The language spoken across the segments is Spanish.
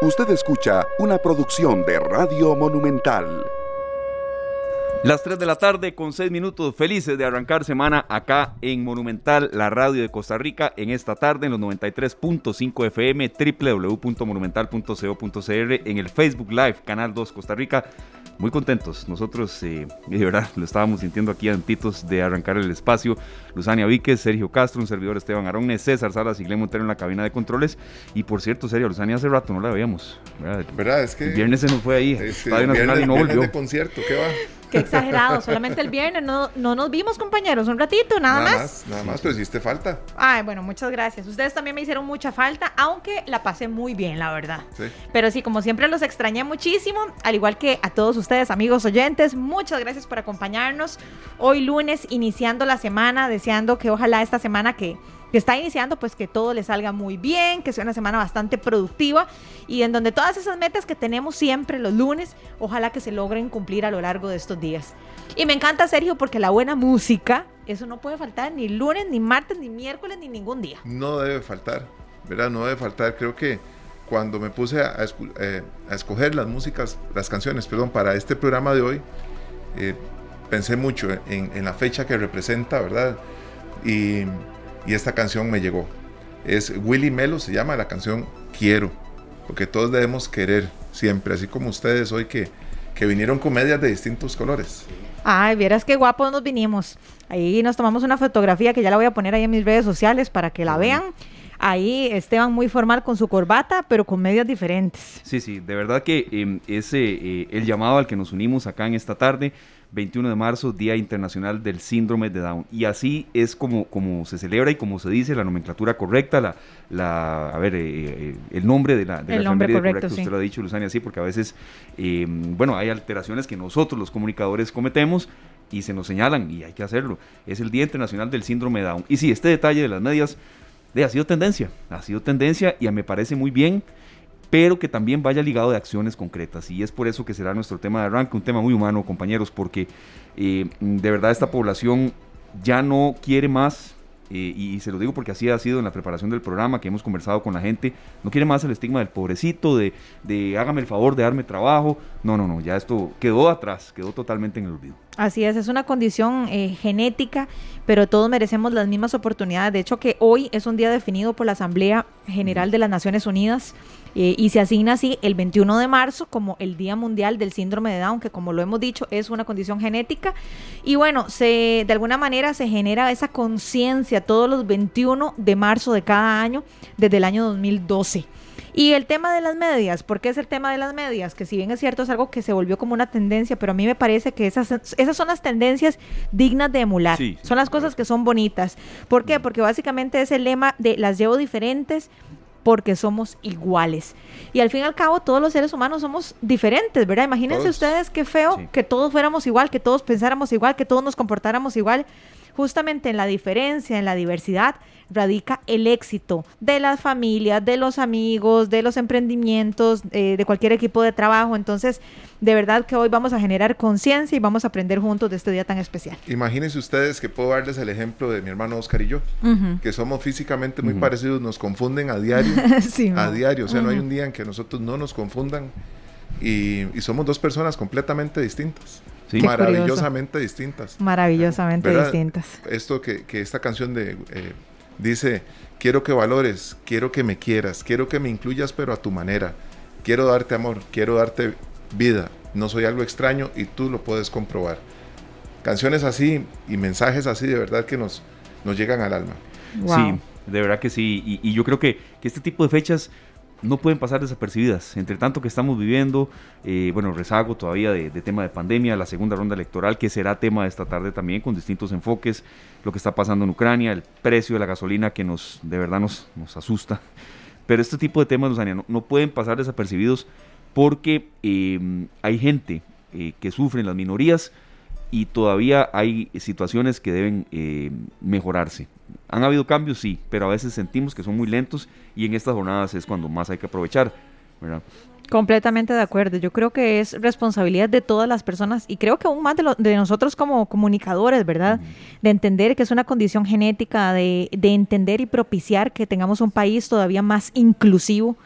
Usted escucha una producción de Radio Monumental. Las 3 de la tarde con 6 minutos felices de arrancar semana acá en Monumental, la radio de Costa Rica, en esta tarde en los 93.5 FM, www.monumental.co.cr, en el Facebook Live, Canal 2 Costa Rica. Muy contentos, nosotros eh, de verdad lo estábamos sintiendo aquí antitos de arrancar el espacio. Luzania Víquez, Sergio Castro, un servidor Esteban Arones, César Salas y Glen Montero en la cabina de controles. Y por cierto, Sergio, Luzania hace rato no la veíamos. ¿Verdad? Es que el viernes se nos fue ahí, Estadio Nacional y no volvió. de concierto, ¿qué va? Qué exagerado, solamente el viernes no, no nos vimos, compañeros, un ratito, nada, más. Nada más, pero hiciste falta. Ay, bueno, muchas gracias. Ustedes también me hicieron mucha falta, aunque la pasé muy bien, la verdad. Sí. Pero sí, como siempre los extrañé muchísimo, al igual que a todos ustedes, amigos oyentes, muchas gracias por acompañarnos. Hoy lunes, iniciando la semana, deseando que ojalá esta semana que que está iniciando, pues que todo le salga muy bien, que sea una semana bastante productiva y en donde todas esas metas que tenemos siempre los lunes, ojalá que se logren cumplir a lo largo de estos días. Y me encanta, Sergio, porque la buena música, eso no puede faltar ni lunes, ni martes, ni miércoles, ni ningún día. No debe faltar, ¿verdad? No debe faltar. Creo que cuando me puse a, eh, escoger las músicas, las canciones, perdón, para este programa de hoy, eh, pensé mucho en, en, la fecha que representa, ¿verdad? Y y esta canción me llegó. Es Willy Melo, se llama la canción Quiero, porque todos debemos querer siempre, así como ustedes hoy que, que vinieron comedias de distintos colores. Ay, vieras qué guapos nos vinimos. Ahí nos tomamos una fotografía que ya la voy a poner ahí en mis redes sociales para que la vean. Ahí Esteban muy formal con su corbata, pero con medias diferentes. Sí, sí, de verdad que em, ese eh, el llamado al que nos unimos acá en esta tarde 21 de marzo, Día Internacional del Síndrome de Down. Y así es como, como se celebra y como se dice la nomenclatura correcta, la, la a ver, eh, eh, el nombre de la, de el nombre correcto, usted lo ha dicho, Luzania, así, porque a veces, em, bueno, hay alteraciones que nosotros los comunicadores cometemos y se nos señalan y hay que hacerlo. Es el Día Internacional del Síndrome de Down. Y sí, este detalle de las medias de, ha sido tendencia, ha sido tendencia y me parece muy bien pero que también vaya ligado de acciones concretas. Y es por eso que será nuestro tema de arranque, un tema muy humano, compañeros, porque eh, de verdad esta población ya no quiere más eh, y se lo digo porque así ha sido en la preparación del programa, que hemos conversado con la gente, no quiere más el estigma del pobrecito, de, de hágame el favor de darme trabajo. No, no, no, ya esto quedó atrás, quedó totalmente en el olvido. Así es, es una condición eh, genética, pero todos merecemos las mismas oportunidades. De hecho, que hoy es un día definido por la Asamblea General de las Naciones Unidas eh, y se asigna así el 21 de marzo como el Día Mundial del Síndrome de Down, que como lo hemos dicho es una condición genética. Y bueno, se, de alguna manera se genera esa conciencia todos los 21 de marzo de cada año desde el año 2012. Y el tema de las medias, ¿por qué es el tema de las medias? Que si bien es cierto es algo que se volvió como una tendencia, pero a mí me parece que esas, esas son las tendencias dignas de emular. son las cosas que son bonitas. ¿Por qué? Porque básicamente es el lema de las llevo diferentes, porque somos iguales. Y al fin y al cabo, todos los seres humanos somos diferentes, ¿verdad? Imagínense ustedes qué feo que todos fuéramos igual, que todos pensáramos igual, que todos nos comportáramos igual. Justamente en la diferencia, en la diversidad, radica el éxito de las familias, de los amigos, de los emprendimientos, eh, de cualquier equipo de trabajo. Entonces, de verdad que hoy vamos a generar conciencia y vamos a aprender juntos de este día tan especial. Imagínense ustedes que puedo darles el ejemplo de mi hermano Oscar y yo, que somos físicamente muy parecidos, nos confunden a diario, a diario, o sea, no hay un día en que nosotros no nos confundan y, somos dos personas completamente distintas. Maravillosamente distintas. Maravillosamente distintas. Esto que, que esta canción de eh, Dice, quiero que valores, quiero que me quieras, quiero que me incluyas pero a tu manera. Quiero darte amor, quiero darte vida. No soy algo extraño y tú lo puedes comprobar. Canciones así y mensajes así de verdad que nos, nos llegan al alma. Sí, de verdad que sí. Y, y yo creo que, que, este tipo de fechas no pueden pasar desapercibidas. Entre tanto que estamos viviendo, eh, bueno, rezago todavía de, tema de pandemia, la segunda ronda electoral, que será tema de esta tarde también, con distintos enfoques, lo que está pasando en Ucrania, el precio de la gasolina que nos, de verdad nos, asusta. Pero este tipo de temas, no, pueden pasar desapercibidos porque eh, hay gente eh, que sufren las minorías y todavía hay situaciones que deben mejorarse. Han habido cambios, sí, pero a veces sentimos que son muy lentos y en estas jornadas es cuando más hay que aprovechar. Completamente de acuerdo. Yo creo que es responsabilidad de todas las personas y creo que aún más de, nosotros como comunicadores, ¿verdad? De entender que es una condición genética, de, de entender y propiciar que tengamos un país todavía más inclusivo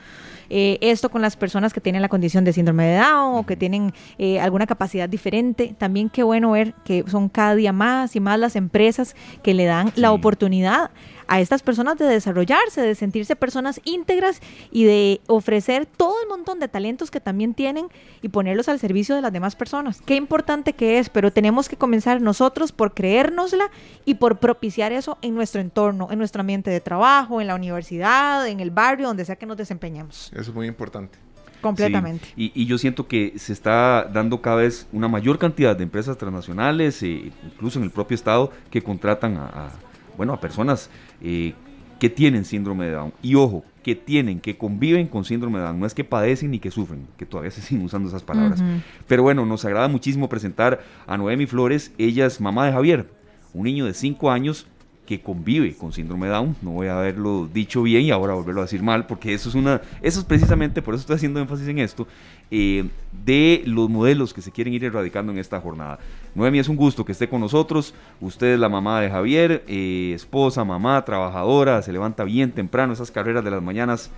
eh, esto con las personas que tienen la condición de síndrome de Down o que tienen eh, alguna capacidad diferente. También qué bueno ver que son cada día más y más las empresas que le dan la oportunidad a estas personas de desarrollarse, de sentirse personas íntegras y de ofrecer todo el montón de talentos que también tienen y ponerlos al servicio de las demás personas. Qué importante que es, pero tenemos que comenzar nosotros por creérnosla y por propiciar eso en nuestro entorno, en nuestro ambiente de trabajo, en la universidad, en el barrio, donde sea que nos desempeñemos. Eso es muy importante. Completamente. y, yo siento que se está dando cada vez una mayor cantidad de empresas transnacionales, e incluso en el propio Estado, que contratan a bueno, a personas eh, que tienen síndrome de Down. Y ojo, que tienen, que conviven con síndrome de Down. No es que padecen ni que sufren, que todavía se siguen usando esas palabras. Pero bueno, nos agrada muchísimo presentar a Noemi Flores. Ella es mamá de Javier, un niño de 5 años que convive con síndrome de Down. No voy a haberlo dicho bien y ahora volverlo a decir mal, porque eso es una, eso es precisamente, por eso estoy haciendo énfasis en esto, eh, de los modelos que se quieren ir erradicando en esta jornada. Noemi, es un gusto que esté con nosotros. Usted es la mamá de Javier, eh, esposa, mamá, trabajadora, se levanta bien temprano, esas carreras de las mañanas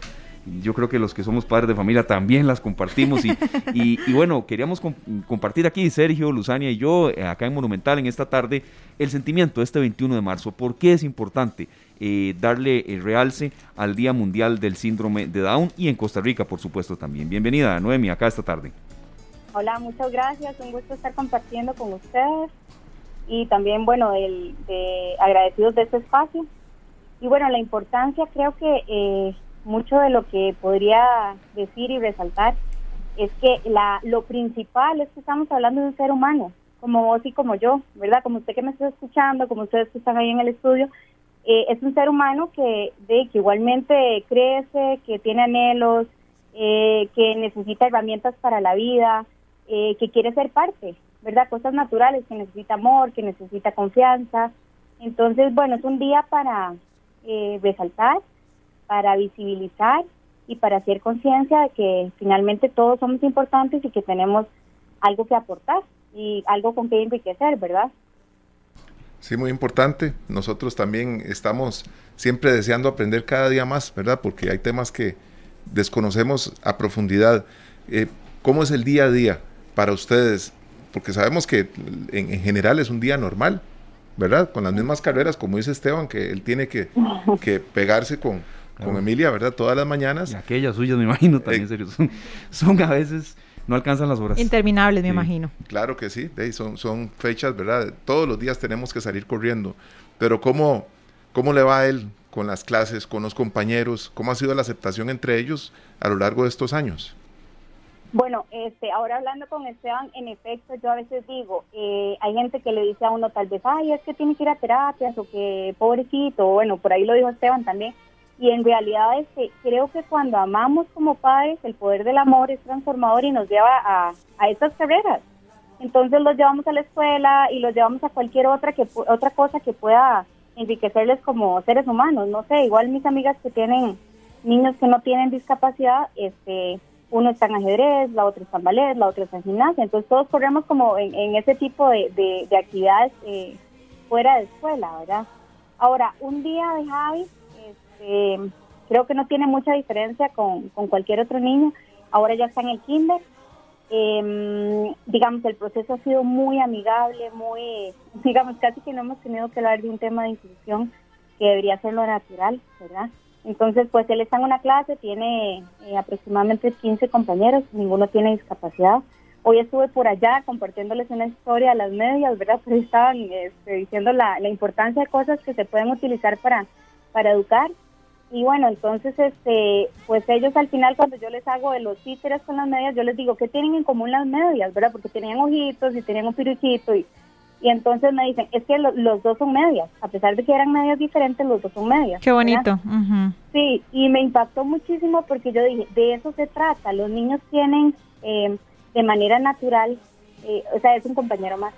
yo creo que los que somos padres de familia también las compartimos y, bueno, queríamos compartir aquí, Sergio, Luzania y yo, eh, acá en Monumental en esta tarde, el sentimiento de este 21 de marzo. ¿Por qué es importante eh, darle el realce al Día Mundial del Síndrome de Down y en Costa Rica, por supuesto, también? Bienvenida, Noemi, acá esta tarde. Hola, muchas gracias, un gusto estar compartiendo con ustedes y también, bueno, el, de, agradecidos de este espacio. Y bueno, la importancia creo que... Eh, mucho de lo que podría decir y resaltar es que la, lo principal es que estamos hablando de un ser humano, como vos y como yo, ¿verdad? Como usted que me está escuchando, como ustedes que están ahí en el estudio, eh, es un ser humano que, de, que igualmente crece, que tiene anhelos, eh, que necesita herramientas para la vida, eh, que quiere ser parte, ¿verdad? Cosas naturales, que necesita amor, que necesita confianza. Entonces, bueno, es un día para resaltar, para visibilizar y para hacer conciencia de que finalmente todos somos importantes y que tenemos algo que aportar y algo con que enriquecer, ¿verdad? Sí, muy importante. Nosotros también estamos siempre deseando aprender cada día más, ¿verdad? Porque hay temas que desconocemos a profundidad. Eh, ¿Cómo es el día a día para ustedes? Porque sabemos que en, en general es un día normal, ¿verdad? Con las mismas carreras, como dice Esteban, que él tiene que, que pegarse con, con Emilia, ¿verdad? Todas las mañanas. Y aquellas suyas, me imagino, también, eh, serio. Son, a veces, no alcanzan las horas. Interminables, me imagino. Claro que sí, son, son fechas, ¿verdad? Todos los días tenemos que salir corriendo. Pero ¿cómo, ¿cómo le va a él con las clases, con los compañeros? ¿Cómo ha sido la aceptación entre ellos a lo largo de estos años? Bueno, este, ahora hablando con Esteban, en efecto, yo a veces digo, eh, hay gente que le dice a uno tal vez, ay, es que tiene que ir a terapias o que pobrecito, bueno, por ahí lo dijo Esteban también, y en realidad es que creo que cuando amamos como padres, el poder del amor es transformador y nos lleva a, a estas carreras. Entonces los llevamos a la escuela y los llevamos a cualquier otra que otra cosa que pueda enriquecerles como seres humanos. No sé, igual mis amigas que tienen niños que no tienen discapacidad, este, uno está en ajedrez, la otra está en ballet, la otra está en gimnasia. Entonces todos corremos como en, ese tipo de, de, actividades eh, fuera de escuela, ¿verdad? Ahora, un día de Javi eh, creo que no tiene mucha diferencia con, cualquier otro niño. Ahora ya está en el kinder. Em, digamos, el proceso ha sido muy amigable, muy, digamos, casi que no hemos tenido que hablar de un tema de inclusión que debería ser lo natural, ¿verdad? Entonces, pues él está en una clase, tiene eh, aproximadamente 15 compañeros, ninguno tiene discapacidad. Hoy estuve por allá compartiéndoles una historia a las medias, ¿verdad? Pero estaban este, diciendo la, la importancia de cosas que se pueden utilizar para, para educar y bueno, entonces, este, pues ellos al final cuando yo les hago de los títeres con las medias, yo les digo, ¿qué tienen en común las medias? ¿Verdad? Porque tenían ojitos y tenían un piruchito y, y entonces me dicen, es que los dos son medias, a pesar de que eran medias diferentes, los dos son medias. Qué bonito. Sí, y me impactó muchísimo porque yo dije, de eso se trata, los niños tienen eh, de manera natural, eh, o sea, es un compañero más,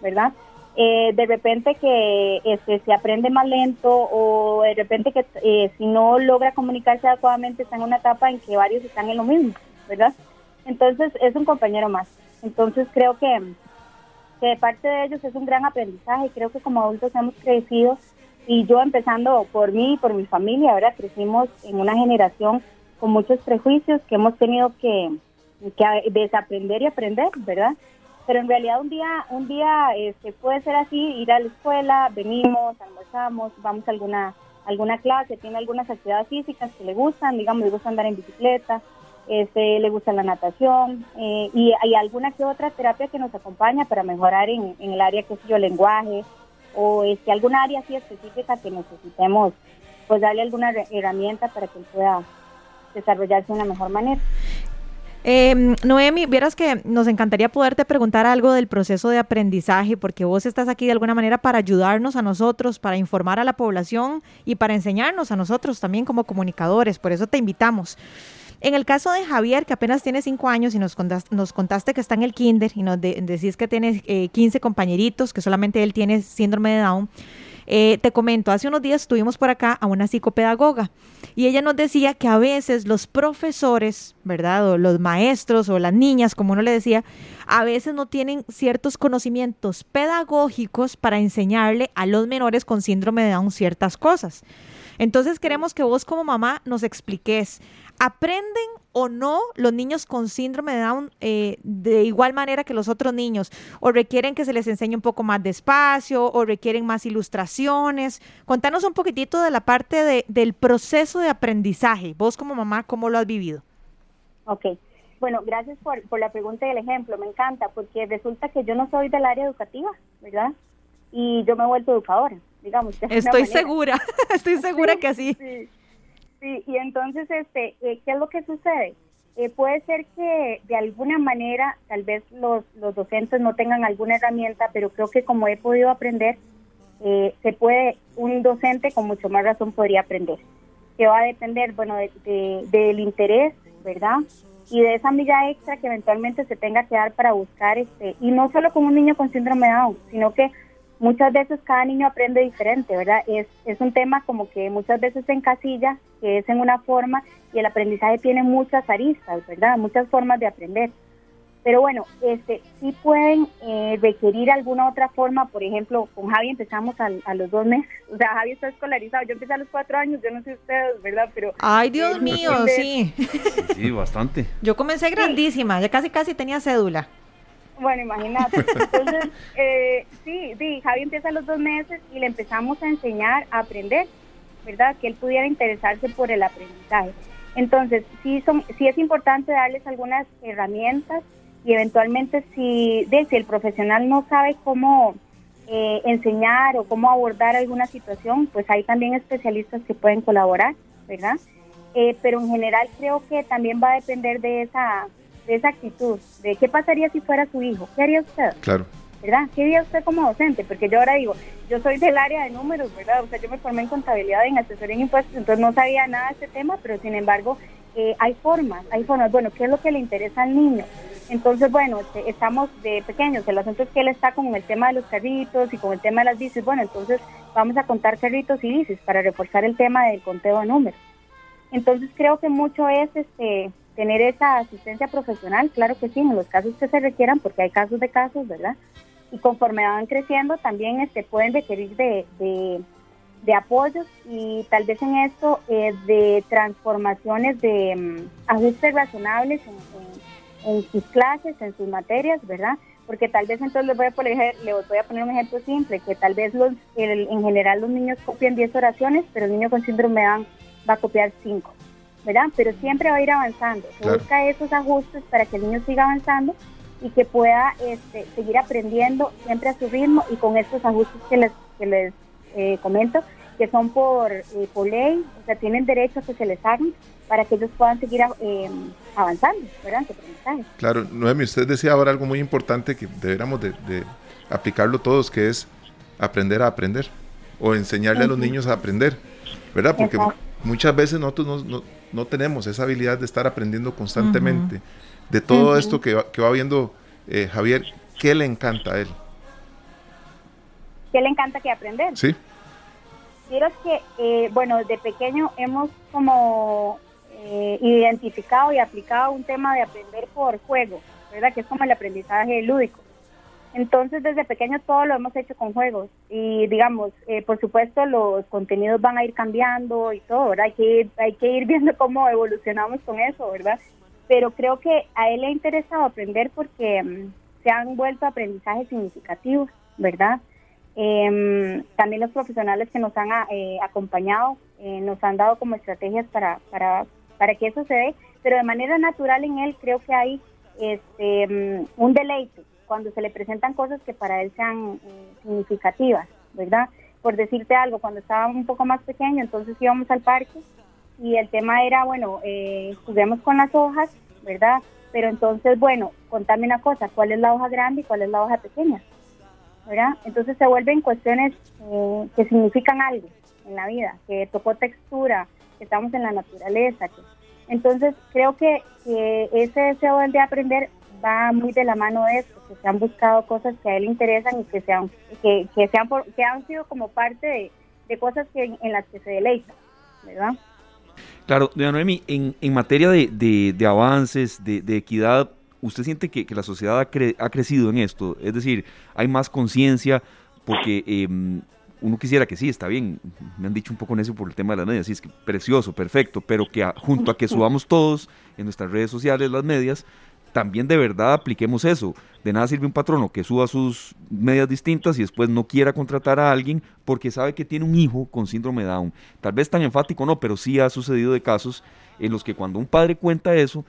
¿verdad? Eh, de repente que este, se aprende más lento o de repente que eh, si no logra comunicarse adecuadamente está en una etapa en que varios están en lo mismo, ¿verdad? Entonces es un compañero más. Entonces creo que, que de parte de ellos es un gran aprendizaje. Creo que como adultos hemos crecido y yo empezando por mí y por mi familia, ahora crecimos en una generación con muchos prejuicios que hemos tenido que, que desaprender y aprender, ¿verdad? Pero en realidad un día, un día este, puede ser así, ir a la escuela, venimos, almorzamos, vamos a alguna, alguna clase, tiene algunas actividades físicas que le gustan, digamos, le gusta andar en bicicleta, este, le gusta la natación eh, y hay alguna que otra terapia que nos acompaña para mejorar en, el área que es yo, lenguaje o este, alguna área así específica que necesitemos pues darle alguna herramienta para que él pueda desarrollarse de una mejor manera. Eh, Noemi, vieras que nos encantaría poderte preguntar algo del proceso de aprendizaje, porque vos estás aquí de alguna manera para ayudarnos a nosotros, para informar a la población y para enseñarnos a nosotros también como comunicadores. Por eso te invitamos. En el caso de Javier, que apenas tiene cinco años y nos contaste, nos contaste que está en el kinder y nos decís que tiene eh, 15 compañeritos, que solamente él tiene síndrome de Down. Eh, te comento, hace unos días estuvimos por acá a una psicopedagoga y ella nos decía que a veces los profesores, ¿verdad? O los maestros o las niñas, como uno le decía, a veces no tienen ciertos conocimientos pedagógicos para enseñarle a los menores con síndrome de Down ciertas cosas. Entonces queremos que vos como mamá nos expliques ¿Aprenden o no los niños con síndrome de Down eh, de igual manera que los otros niños? ¿O requieren que se les enseñe un poco más despacio? ¿O requieren más ilustraciones? Contanos un poquitito de la parte de, del proceso de aprendizaje. Vos como mamá, ¿cómo lo has vivido? Ok. Bueno, gracias por, por la pregunta y el ejemplo. Me encanta porque resulta que yo no soy del área educativa, ¿verdad? Y yo me he vuelto educadora, digamos. Estoy segura, estoy segura que así. Sí. Sí, y entonces, este, eh, ¿qué es lo que sucede? Eh, puede ser que de alguna manera tal vez los, los docentes no tengan alguna herramienta, pero creo que como he podido aprender, eh, se puede, un docente con mucho más razón podría aprender. Que va a depender, bueno, de, del interés, ¿verdad? Y de esa milla extra que eventualmente se tenga que dar para buscar, este, y no solo con un niño con síndrome de Down, sino que muchas veces cada niño aprende diferente, ¿verdad? Es, es un tema como que muchas veces se encasilla, que es en una forma y el aprendizaje tiene muchas aristas, ¿verdad? Muchas formas de aprender. Pero bueno, este, sí pueden eh, requerir alguna otra forma, por ejemplo, con Javi empezamos a, los dos meses, o sea, Javi está escolarizado, yo empecé a los cuatro años, yo no sé ustedes, ¿verdad? Pero... Ay, Dios mío, sí. Sí, bastante. Yo comencé grandísima, ya casi casi tenía cédula. Bueno, imagínate. Entonces, eh, sí, sí, Javi empieza a los dos meses y le empezamos a enseñar a aprender, ¿verdad? Que él pudiera interesarse por el aprendizaje. Entonces, sí, son, sí es importante darles algunas herramientas y eventualmente si, de, si el profesional no sabe cómo eh, enseñar o cómo abordar alguna situación, pues hay también especialistas que pueden colaborar, ¿verdad? Eh, pero en general creo que también va a depender de esa de esa actitud, de qué pasaría si fuera su hijo, ¿qué haría usted? Claro. ¿Verdad? ¿Qué haría usted como docente? Porque yo ahora digo, yo soy del área de números, ¿verdad? O sea, yo me formé en contabilidad, en asesoría en impuestos, entonces no sabía nada de este tema, pero sin embargo, eh, hay formas, hay formas. Bueno, ¿qué es lo que le interesa al niño? Entonces, bueno, este, estamos de pequeños, el asunto es que él está con el tema de los carritos y con el tema de las bicis, bueno, entonces vamos a contar carritos y bicis para reforzar el tema del conteo de números. Entonces creo que mucho es este tener esa asistencia profesional, claro que sí, en los casos que se requieran, porque hay casos de casos, ¿verdad? Y conforme van creciendo, también este, pueden requerir de, de, apoyos y tal vez en esto eh, de transformaciones de mm, ajustes razonables en, sus clases, en sus materias, ¿verdad? Porque tal vez entonces les voy a poner, les voy a poner un ejemplo simple, que tal vez los, en general los niños copian 10 oraciones, pero el niño con síndrome de va a copiar 5 ¿verdad? Pero siempre va a ir avanzando. Se busca esos ajustes para que el niño siga avanzando y que pueda este, seguir aprendiendo siempre a su ritmo y con estos ajustes que les, que les eh, comento, que son por, eh, por ley, o sea, tienen derecho a que se les hagan para que ellos puedan seguir eh, avanzando, ¿verdad? Claro, Noemi, usted decía ahora algo muy importante que deberíamos de, aplicarlo todos, que es aprender a aprender o enseñarle a los niños a aprender, ¿verdad? Porque muchas veces nosotros no no tenemos esa habilidad de estar aprendiendo constantemente. De todo esto que va, que va viendo eh, Javier, ¿qué le encanta a él? ¿Qué le encanta que aprender? Sí. Quiero que, eh, bueno, de pequeño hemos como eh, identificado y aplicado un tema de aprender por juego, ¿verdad? Que es como el aprendizaje lúdico. Entonces, desde pequeño todo lo hemos hecho con juegos y, digamos, eh, por supuesto, los contenidos van a ir cambiando y todo, ¿verdad? Hay que, ir, hay que ir viendo cómo evolucionamos con eso, ¿verdad? Pero creo que a él le ha interesado aprender porque mm, se han vuelto aprendizajes significativos, ¿verdad? Em, también los profesionales que nos han eh, acompañado eh, nos han dado como estrategias para, para, para que eso se dé, pero de manera natural en él creo que hay este, mm, un deleite cuando se le presentan cosas que para él sean eh, significativas, ¿verdad? Por decirte algo, cuando estaba un poco más pequeño, entonces íbamos al parque y el tema era, bueno, eh, juguemos con las hojas, ¿verdad? Pero entonces, bueno, contame una cosa, ¿cuál es la hoja grande y cuál es la hoja pequeña? ¿Verdad? Entonces se vuelven cuestiones eh, que significan algo en la vida, que tocó textura, que estamos en la naturaleza. Que... Entonces creo que, que ese deseo de aprender va muy de la mano de esto, que se han buscado cosas que a él interesan y que, sean, que, que, sean que han sido como parte de, cosas que, en las que se deleita, ¿verdad? Claro, doña Noemi, en, en materia de, de, avances, de, equidad, ¿usted siente que, que la sociedad ha, ha, crecido en esto? Es decir, hay más conciencia, porque eh, uno quisiera que sí, está bien, me han dicho un poco en eso por el tema de las medias, sí, es que precioso, perfecto, pero que junto a que subamos todos en nuestras redes sociales las medias, también de verdad apliquemos eso. De nada sirve un patrono que suba sus medias distintas y después no quiera contratar a alguien porque sabe que tiene un hijo con síndrome Down. Tal vez tan enfático no, pero sí ha sucedido de casos en los que cuando un padre cuenta eso,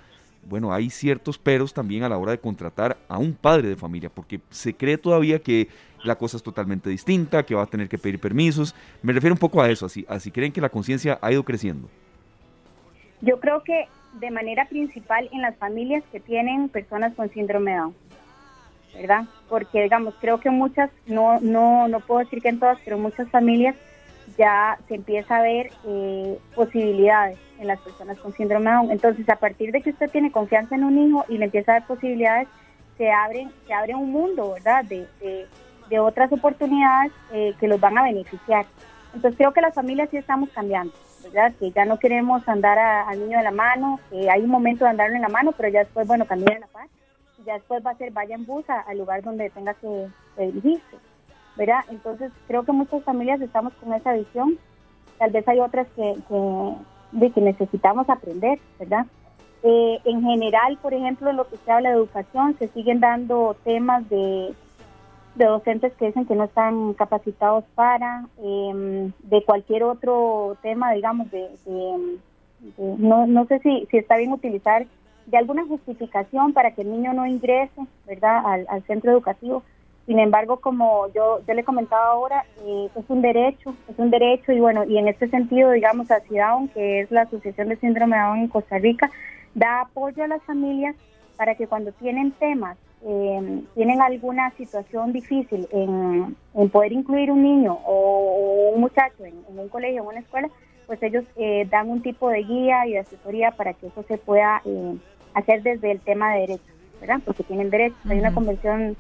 bueno, hay ciertos peros también a la hora de contratar a un padre de familia, porque se cree todavía que la cosa es totalmente distinta, que va a tener que pedir permisos. Me refiero un poco a eso, así, así creen que la conciencia ha ido creciendo. Yo creo que de manera principal en las familias que tienen personas con síndrome Down, ¿verdad? Porque, digamos, creo que muchas, no, no, no puedo decir que en todas, pero muchas familias ya se empieza a ver eh, posibilidades en las personas con síndrome de Down. Entonces, a partir de que usted tiene confianza en un hijo y le empieza a dar posibilidades, se abre, se abre un mundo, ¿verdad? De, de, otras oportunidades eh, que los van a beneficiar. Entonces, creo que las familias sí estamos cambiando. Que ya no queremos andar al niño de la mano, que hay un momento de andarlo en la mano, pero ya después, bueno, camina la paz. Y ya después va a ser, vaya en bus al lugar donde tenga que, dirigirse, ¿verdad? Entonces, creo que muchas familias estamos con esa visión. Tal vez hay otras que, de que necesitamos aprender, ¿verdad? Eh, en general, por ejemplo, lo que se habla de educación, se siguen dando temas de de docentes que dicen que no están capacitados para, em, de cualquier otro tema, digamos, de, no, no sé si, si está bien utilizar de alguna justificación para que el niño no ingrese, ¿verdad?, al, centro educativo. Sin embargo, como yo, yo le comentaba ahora, eh, es un derecho, es un derecho y bueno, y en este sentido, digamos, a CIDAON, que es la Asociación de Síndrome de Down en Costa Rica, da apoyo a las familias para que cuando tienen temas eh, tienen alguna situación difícil en, poder incluir un niño o, un muchacho en, un colegio o en una escuela, pues ellos eh, dan un tipo de guía y de asesoría para que eso se pueda eh, hacer desde el tema de derechos, ¿verdad? Porque tienen derechos. Hay una convención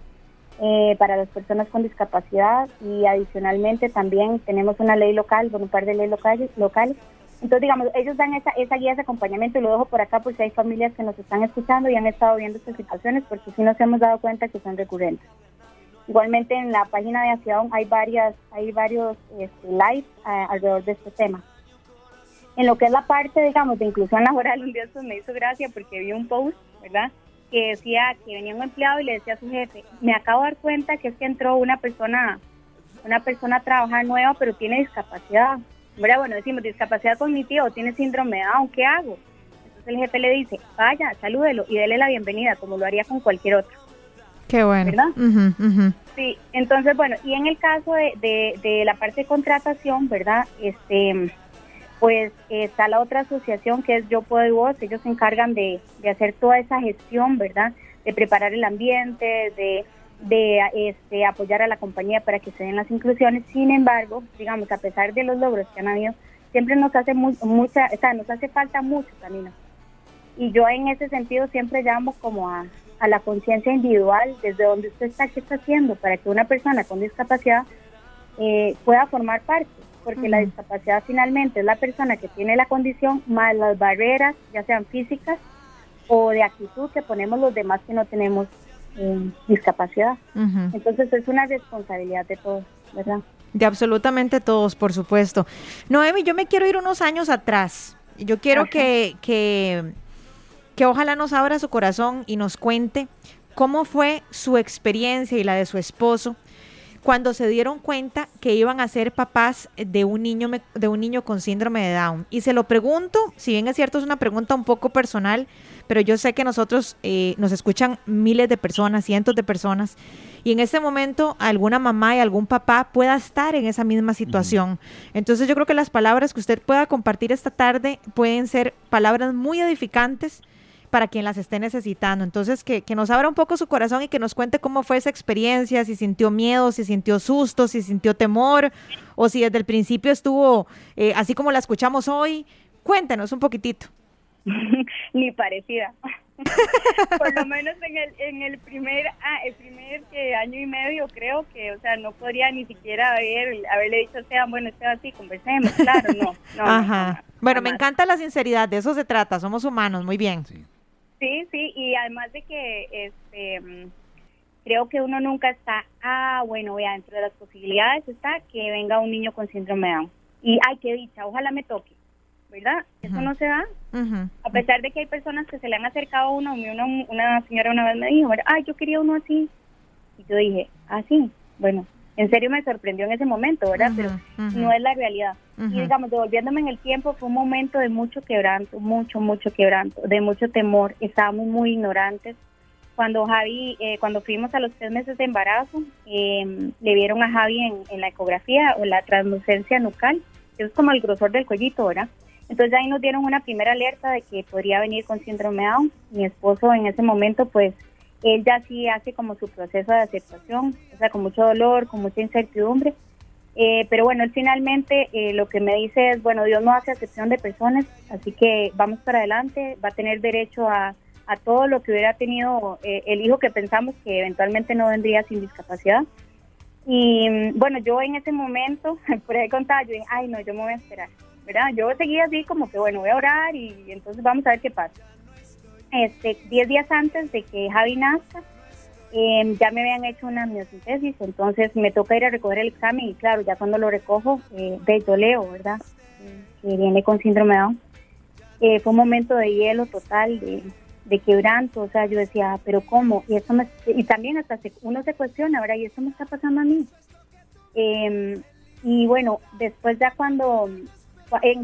eh, para las personas con discapacidad y adicionalmente también tenemos una ley local, bueno, un par de leyes locales, locales entonces, digamos, ellos dan esa, esa guía, ese acompañamiento y lo dejo por acá porque hay familias que nos están escuchando y han estado viendo estas situaciones porque sí nos hemos dado cuenta que son recurrentes. Igualmente en la página de Aciadón hay varias, hay varios este, lives eh, alrededor de este tema. En lo que es la parte, digamos, de inclusión laboral, un día eso me hizo gracia porque vi un post, ¿verdad? Que decía que venía un empleado y le decía a su jefe, me acabo de dar cuenta que es que entró una persona, una persona a trabajar nueva, pero tiene discapacidad bueno, decimos discapacidad cognitiva o tiene síndrome de Down, ¿qué hago? Entonces el jefe le dice, vaya, salúdelo y dele la bienvenida, como lo haría con cualquier otro. Qué bueno. ¿Verdad? Sí, entonces, bueno, y en el caso de, de, la parte de contratación, ¿verdad? Este, pues está la otra asociación que es Yo Puedo y Vos, ellos se encargan de, de hacer toda esa gestión, ¿verdad? De preparar el ambiente, de de este, apoyar a la compañía para que se den las inclusiones. Sin embargo, digamos, a pesar de los logros que han habido, siempre nos hace mucha, o sea, nos hace falta mucho camino. Y yo en ese sentido siempre llamo como a, a la conciencia individual, desde donde usted está, qué está haciendo para que una persona con discapacidad eh, pueda formar parte, porque la discapacidad finalmente es la persona que tiene la condición más las barreras, ya sean físicas o de actitud que ponemos los demás que no tenemos eh, discapacidad. Entonces es una responsabilidad de todos, ¿verdad? De absolutamente todos, por supuesto. Noemi, yo me quiero ir unos años atrás. Yo quiero que, que, que ojalá nos abra su corazón y nos cuente cómo fue su experiencia y la de su esposo cuando se dieron cuenta que iban a ser papás de un niño de un niño con síndrome de Down. Y se lo pregunto, si bien es cierto es una pregunta un poco personal, pero yo sé que nosotros eh, nos escuchan miles de personas, cientos de personas, y en este momento alguna mamá y algún papá pueda estar en esa misma situación. Entonces yo creo que las palabras que usted pueda compartir esta tarde pueden ser palabras muy edificantes para quien las esté necesitando. Entonces, que, nos abra un poco su corazón y que nos cuente cómo fue esa experiencia, si sintió miedo, si sintió susto, si sintió temor, o si desde el principio estuvo eh, así como la escuchamos hoy. Cuéntenos un poquitito. Ni parecida. Por lo menos en el, en el primer, ah, el primer eh, año y medio creo que, o sea, no podría ni siquiera haber, haberle dicho a Esteban, bueno, Esteban, sí, conversemos, claro, no. Ajá. bueno, me encanta la sinceridad, de eso se trata, somos humanos, muy bien. Sí, sí, sí y además de que, este, creo que uno nunca está, ah, bueno, vea, dentro de las posibilidades está que venga un niño con síndrome de Down. Y, ay, qué dicha, ojalá me toque ¿verdad? Eso no se da. A pesar de que hay personas que se le han acercado a uno, una, una señora una vez me dijo, ay, yo quería uno así. Y yo dije, ah, sí, bueno, en serio me sorprendió en ese momento, ¿verdad? Pero no es la realidad. Y digamos, devolviéndome en el tiempo, fue un momento de mucho quebranto, mucho, mucho quebranto, de mucho temor. Estábamos muy ignorantes. Cuando Javi, eh, cuando fuimos a los tres meses de embarazo, em, le vieron a Javi en, en, la ecografía o la translucencia nucal, que es como el grosor del cuellito, ¿verdad? Entonces ahí nos dieron una primera alerta de que podría venir con síndrome Down. Mi esposo en ese momento, pues, él ya sí hace como su proceso de aceptación, o sea, con mucho dolor, con mucha incertidumbre. Eh, pero bueno, él finalmente eh, lo que me dice es, bueno, Dios no hace acepción de personas, así que vamos para adelante, va a tener derecho a, todo lo que hubiera tenido eh, el hijo que pensamos que eventualmente no vendría sin discapacidad. Y mm, bueno, yo en ese momento, por ahí contaba, yo dije, ay no, yo me voy a esperar. ¿Verdad? Yo seguía así como que, bueno, voy a orar y, entonces vamos a ver qué pasa. Este, diez días antes de que Javi nazca, em, ya me habían hecho una miosíntesis, entonces me toca ir a recoger el examen y claro, ya cuando lo recojo, eh, de leo, ¿verdad? Que viene con síndrome de Down. Eh, fue un momento de hielo total, de, de quebranto, o sea, yo decía, pero ¿cómo? Y, eso y también hasta uno se cuestiona, ¿verdad? ¿Y esto me está pasando a mí? Em, y bueno, después ya cuando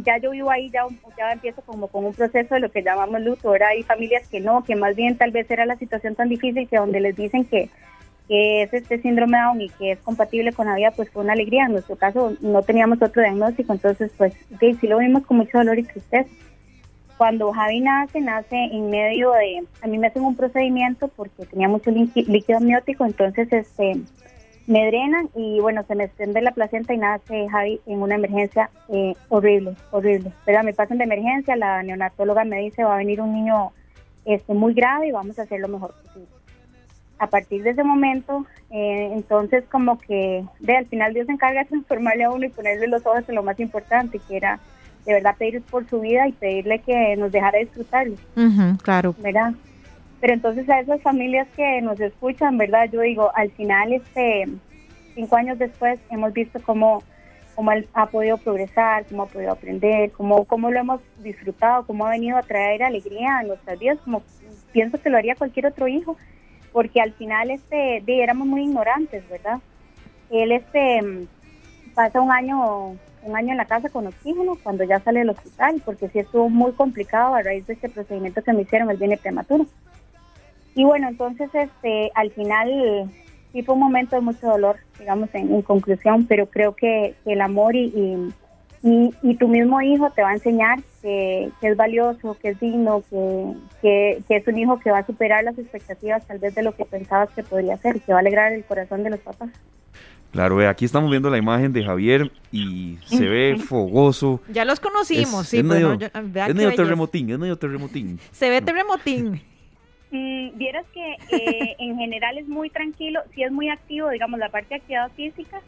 ya yo vivo ahí, ya, ya empiezo como con un proceso de lo que llamamos luto. Ahora hay familias que no, que más bien tal vez era la situación tan difícil que donde les dicen que, que es este síndrome Down y que es compatible con la vida, pues fue una alegría. En nuestro caso no teníamos otro diagnóstico, entonces pues sí, sí lo vimos con mucho dolor y tristeza. Cuando Javi nace, nace en medio de, a mí me hacen un procedimiento porque tenía mucho líquido amniótico, entonces este me drenan y bueno, se me extiende la placenta y nace Javi en una emergencia eh, horrible, horrible. Pero me pasan de emergencia, la neonatóloga me dice va a venir un niño este, muy grave y vamos a hacer lo mejor posible. A partir de ese momento, eh, entonces como que de al final Dios se encarga de transformarle a uno y ponerle los ojos en lo más importante, que era de verdad pedir por su vida y pedirle que nos dejara disfrutarlo. claro. ¿Verdad? Pero entonces a esas familias que nos escuchan, ¿verdad? Yo digo, al final, este, cinco años después, hemos visto cómo, cómo ha podido progresar, cómo ha podido aprender, cómo, cómo lo hemos disfrutado, cómo ha venido a traer alegría a nuestras vidas, como pienso que lo haría cualquier otro hijo, porque al final, este, de, éramos muy ignorantes, ¿verdad? Él, este, pasa un año un año en la casa con oxígeno cuando ya sale del hospital, porque sí estuvo muy complicado a raíz de este procedimiento que me hicieron, él viene prematuro. Y bueno, entonces este, al final sí fue un momento de mucho dolor, digamos, en, conclusión, pero creo que, el amor y, y, tu mismo hijo te va a enseñar que, es valioso, que es digno, que, es un hijo que va a superar las expectativas tal vez de lo que pensabas que podría ser, que va a alegrar el corazón de los papás. Claro, aquí estamos viendo la imagen de Javier y se ve fogoso. Ya los conocimos, sí. Es medio, es medio terremotín, es medio terremotín. Se ve terremotín. Mm, vieras que eh, en general es muy tranquilo, si es muy activo, digamos, la parte de actividad física,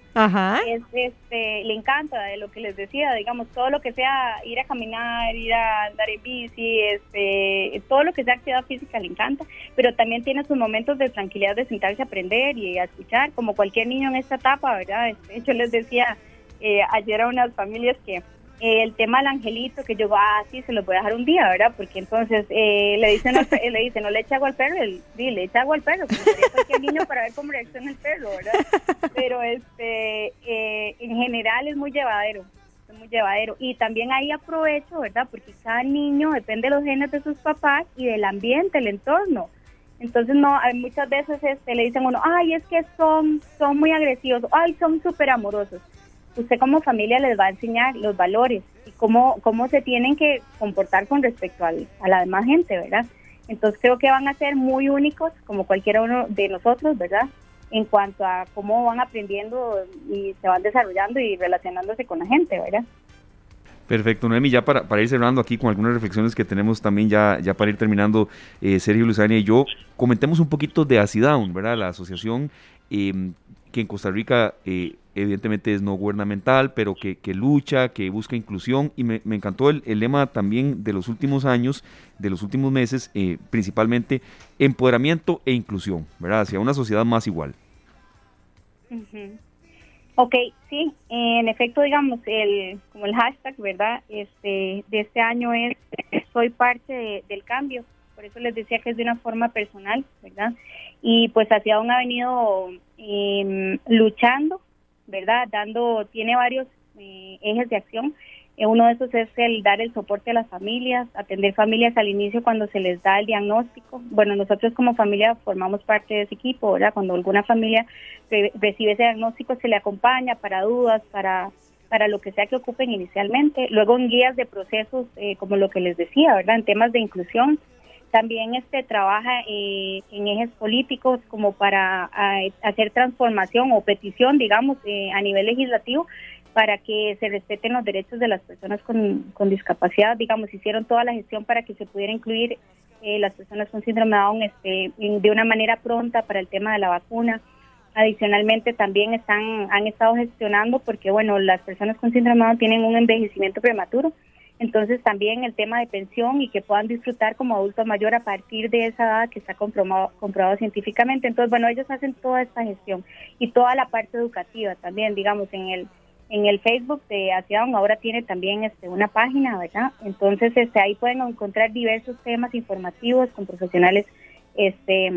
es, este, le encanta de lo que les decía, digamos, todo lo que sea ir a caminar, ir a andar en bici, este, todo lo que sea actividad física le encanta, pero también tiene sus momentos de tranquilidad de sentarse a aprender y a escuchar, como cualquier niño en esta etapa, ¿verdad? Este, yo les decía eh, ayer a unas familias que el tema del angelito, que yo, ah, sí, se lo voy a dejar un día, ¿verdad? Porque entonces eh, le dicen le dice, no le echa agua al perro, él, sí, le echa agua al perro, como cualquier niño para ver cómo reacciona el perro, ¿verdad? Pero este, eh, en general es muy llevadero, es muy llevadero. Y también ahí aprovecho, ¿verdad? Porque cada niño depende de los genes de sus papás y del ambiente, el entorno. Entonces, no, hay muchas veces este, le dicen a uno, ay, es que son, son muy agresivos, ay, son súper amorosos usted como familia les va a enseñar los valores y cómo, cómo se tienen que comportar con respecto a la demás gente, ¿verdad? Entonces creo que van a ser muy únicos, como cualquiera uno de nosotros, ¿verdad? En cuanto a cómo van aprendiendo y se van desarrollando y relacionándose con la gente, ¿verdad? Perfecto, Noemi, ya para, para ir cerrando aquí con algunas reflexiones que tenemos también ya, ya para ir terminando, eh, Sergio Luzania y yo, comentemos un poquito de ACIDOWN, ¿verdad? La asociación eh, que en Costa Rica eh, evidentemente es no gubernamental, pero que, lucha, que busca inclusión y me, encantó el, lema también de los últimos años, de los últimos meses, eh, principalmente empoderamiento e inclusión, ¿verdad? Hacia una sociedad más igual. Ok, sí, en efecto, digamos, el, como el hashtag, ¿verdad? Este, de este año es soy parte del cambio, por eso les decía que es de una forma personal, ¿verdad? Y pues hacia un ha venido Em, luchando, ¿verdad? Dando, tiene varios eh, ejes de acción. Eh, uno de esos es el dar el soporte a las familias, atender familias al inicio cuando se les da el diagnóstico. Bueno, nosotros como familia formamos parte de ese equipo, ¿verdad? Cuando alguna familia recibe ese diagnóstico se le acompaña para dudas, para para lo que sea que ocupen inicialmente. Luego en guías de procesos, eh, como lo que les decía, ¿verdad? En temas de inclusión, también este trabaja eh, en ejes políticos como para hacer transformación o petición, digamos, eh, a nivel legislativo para que se respeten los derechos de las personas con, discapacidad. Digamos, hicieron toda la gestión para que se pudiera incluir eh, las personas con síndrome de Down este, de una manera pronta para el tema de la vacuna. Adicionalmente, también están han estado gestionando porque, bueno, las personas con síndrome de Down tienen un envejecimiento prematuro entonces también el tema de pensión y que puedan disfrutar como adulto mayor a partir de esa edad que está comprobado, comprobado científicamente. Entonces, bueno, ellos hacen toda esta gestión y toda la parte educativa también, digamos, en el en el Facebook de Aciadón ahora tiene también este, una página, ¿verdad? Entonces este, ahí pueden encontrar diversos temas informativos con profesionales este,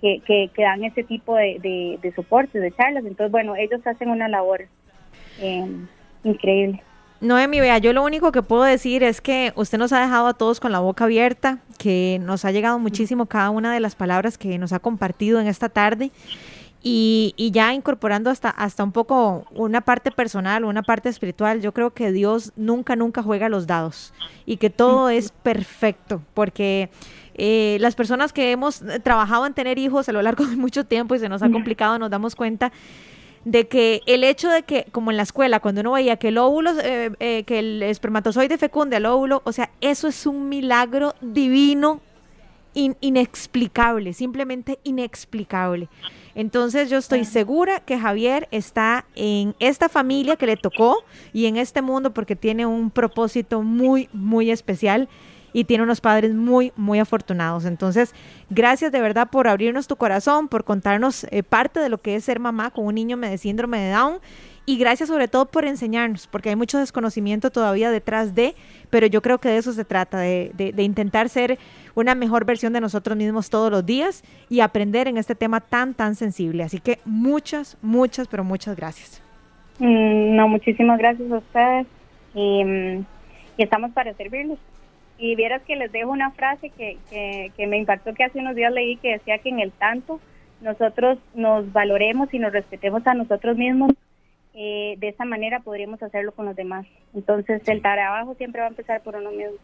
que, que, dan ese tipo de, de, de soportes, de charlas. Entonces, bueno, ellos hacen una labor eh, increíble. Noemi, vea, yo lo único que puedo decir es que usted nos ha dejado a todos con la boca abierta, que nos ha llegado muchísimo cada una de las palabras que nos ha compartido en esta tarde. Y, ya incorporando hasta, hasta un poco una parte personal, una parte espiritual, yo creo que Dios nunca, nunca juega los dados y que todo es perfecto, porque eh, las personas que hemos trabajado en tener hijos a lo largo de mucho tiempo y se nos ha complicado, nos damos cuenta de que el hecho de que, como en la escuela, cuando uno veía que el óvulo, eh, eh, que el espermatozoide fecunde al óvulo, o sea, eso es un milagro divino, inexplicable, simplemente inexplicable. Entonces yo estoy segura que Javier está en esta familia que le tocó y en este mundo porque tiene un propósito muy, muy especial y tiene unos padres muy, muy afortunados. Entonces, gracias de verdad por abrirnos tu corazón, por contarnos eh, parte de lo que es ser mamá con un niño de síndrome de Down. Y gracias sobre todo por enseñarnos, porque hay mucho desconocimiento todavía detrás de, pero yo creo que de eso se trata, de, de, intentar ser una mejor versión de nosotros mismos todos los días y aprender en este tema tan, tan sensible. Así que muchas, muchas, pero muchas gracias. Mm, no, muchísimas gracias a ustedes mm, y estamos para servirles. Y vieras que les dejo una frase que, que, me impactó que hace unos días leí que decía que en el tanto nosotros nos valoremos y nos respetemos a nosotros mismos, eh, de esa manera podríamos hacerlo con los demás. Entonces el trabajo siempre va a empezar por uno mismo.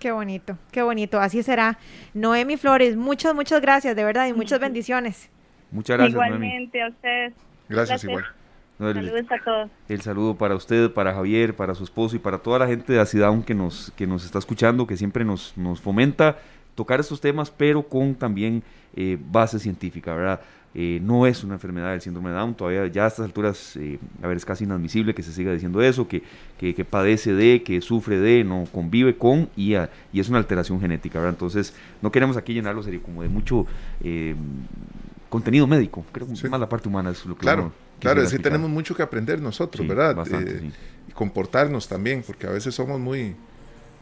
Qué bonito, qué bonito, así será. Noemi Flores, muchas, muchas gracias, de verdad, y muchas bendiciones. Muchas gracias. Igualmente a ustedes. Gracias, igual el, saludo para usted, para Javier, para su esposo y para toda la gente de Acidown que nos, que nos está escuchando, que siempre nos, nos fomenta tocar estos temas, pero con también eh, base científica, ¿verdad? Eh, no es una enfermedad del síndrome de Down, todavía ya a estas alturas, eh, a ver, es casi inadmisible que se siga diciendo eso, que, que, padece de, que sufre de, no convive con y, y es una alteración genética, ¿verdad? Entonces, no queremos aquí llenarlo serio como de mucho eh, contenido médico, creo que más la parte humana es lo que Claro, claro, es que tenemos mucho que aprender nosotros, ¿verdad? Y comportarnos también, porque a veces somos muy,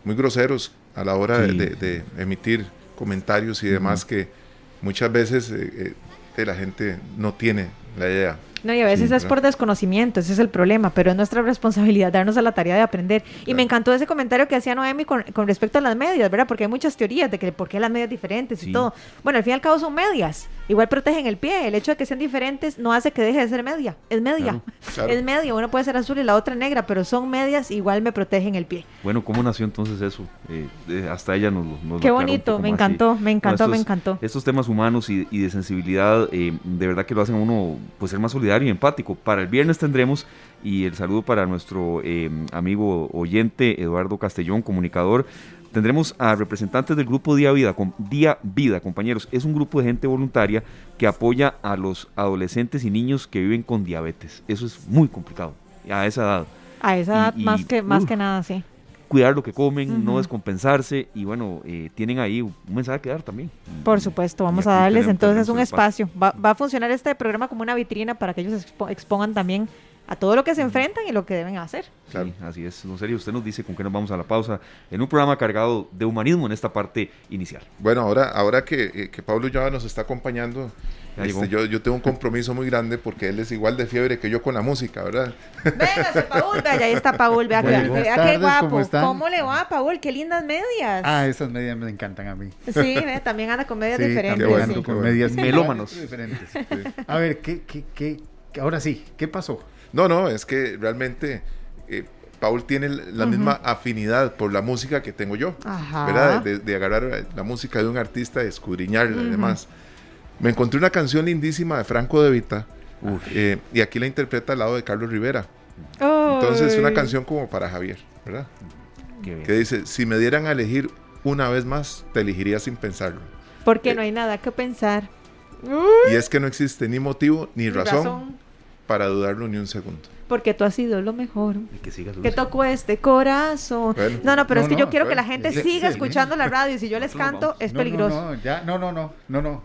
muy groseros a la hora de, emitir comentarios y demás que muchas veces la gente no tiene la idea. No, y a veces es por desconocimiento, ese es el problema, pero es nuestra responsabilidad darnos a la tarea de aprender. Y me encantó ese comentario que hacía Noemi con, respecto a las medias, ¿verdad? Porque hay muchas teorías de que por qué las medias diferentes y todo. Bueno, al fin y al cabo son medias. Igual protegen el pie. El hecho de que sean diferentes no hace que deje de ser media. Es media. Es media. Una puede ser azul y la otra negra, pero son medias, igual me protegen el pie. Bueno, ¿cómo nació entonces eso? Eh, hasta ella nos, nos Qué bonito, me encantó, me encantó, me encantó. Estos temas humanos y, de sensibilidad, eh, de verdad que lo hacen a uno pues ser más solidario y empático. Para el viernes tendremos, y el saludo para nuestro eh, amigo oyente Eduardo Castellón, comunicador, tendremos a representantes del grupo Día Vida, Día Vida, compañeros. Es un grupo de gente voluntaria que apoya a los adolescentes y niños que viven con diabetes. Eso es muy complicado a esa edad. A esa edad más, que, más que nada, sí. Cuidar lo que comen, no descompensarse y bueno, eh, tienen ahí un mensaje que dar también. Por supuesto, vamos a darles entonces un espacio. Va, va, a funcionar este programa como una vitrina para que ellos expongan también a todo lo que se enfrentan y lo que deben hacer. Claro. así es. No serio, usted nos dice con qué nos vamos a la pausa en un programa cargado de humanismo en esta parte inicial. Bueno, ahora, ahora que, eh, que Pablo ya nos está acompañando, este, yo, yo, tengo un compromiso muy grande porque él es igual de fiebre que yo con la música, ¿verdad? Véngase, Paul, vea, ahí está Paul, vea, qué guapo. ¿Cómo, le va, Paul? Qué lindas medias. Ah, esas medias me encantan a mí. Sí, también anda con medias diferentes. También ando con medias melómanos. diferentes. A ver, ¿qué, qué, qué, ahora sí, ¿qué pasó? No, no, es que realmente eh, Paul tiene la misma afinidad por la música que tengo yo, ¿verdad? De, agarrar la música de un artista, escudriñarla y demás. Me encontré una canción lindísima de Franco De Vita eh, y aquí la interpreta al lado de Carlos Rivera. Entonces, una canción como para Javier, ¿verdad? Que dice: Si me dieran a elegir una vez más, te elegiría sin pensarlo. Porque no hay nada que pensar. Y es que no existe ni motivo ni, razón para dudarlo ni un segundo. Porque tú has sido lo mejor. que, que tocó este corazón. no, no, pero es que yo quiero que la gente siga escuchando la radio y si yo les canto es peligroso. No, no, ya, no, no, no, no, no.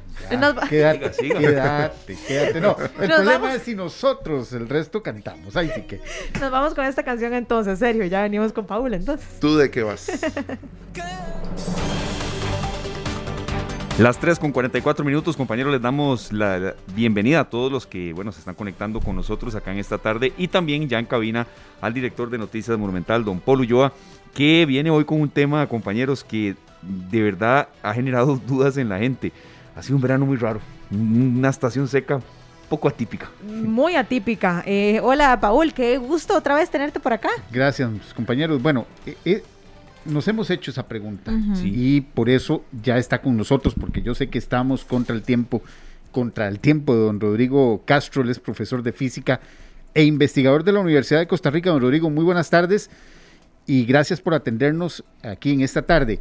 quédate, quédate, quédate. No, el problema es si nosotros el resto cantamos. Ahí sí que. Nos vamos con esta canción entonces, serio. Ya venimos con Paula entonces. ¿Tú de qué vas? Las 3 con 44 minutos, compañeros, les damos la, bienvenida a todos los que, bueno, se están conectando con nosotros acá en esta tarde y también ya en cabina al director de Noticias Monumental, don Polo Ulloa, que viene hoy con un tema, compañeros, que de verdad ha generado dudas en la gente. Ha sido un verano muy raro, una estación seca poco atípica. Muy atípica. Eh, hola, Paul, qué gusto otra vez tenerte por acá. Gracias, compañeros. Bueno, eh, eh, nos hemos hecho esa pregunta y por eso ya está con nosotros, porque yo sé que estamos contra el tiempo, contra el tiempo de don Rodrigo Castro, él es profesor de física e investigador de la Universidad de Costa Rica. Don Rodrigo, muy buenas tardes y gracias por atendernos aquí en esta tarde.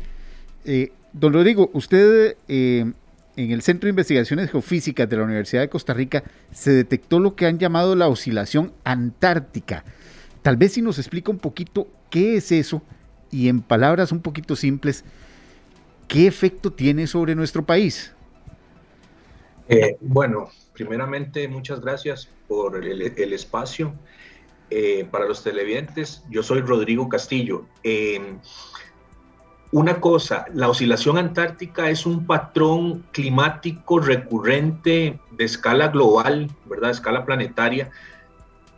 Eh, don Rodrigo, usted eh, en el Centro de Investigaciones Geofísicas de la Universidad de Costa Rica se detectó lo que han llamado la oscilación antártica. Tal vez si nos explica un poquito qué es eso y en palabras un poquito simples, ¿qué efecto tiene sobre nuestro país? Eh, bueno, primeramente muchas gracias por el, espacio. Eh, para los televidentes, yo soy Rodrigo Castillo. Em, una cosa, la oscilación antártica es un patrón climático recurrente de escala global, ¿verdad? escala planetaria,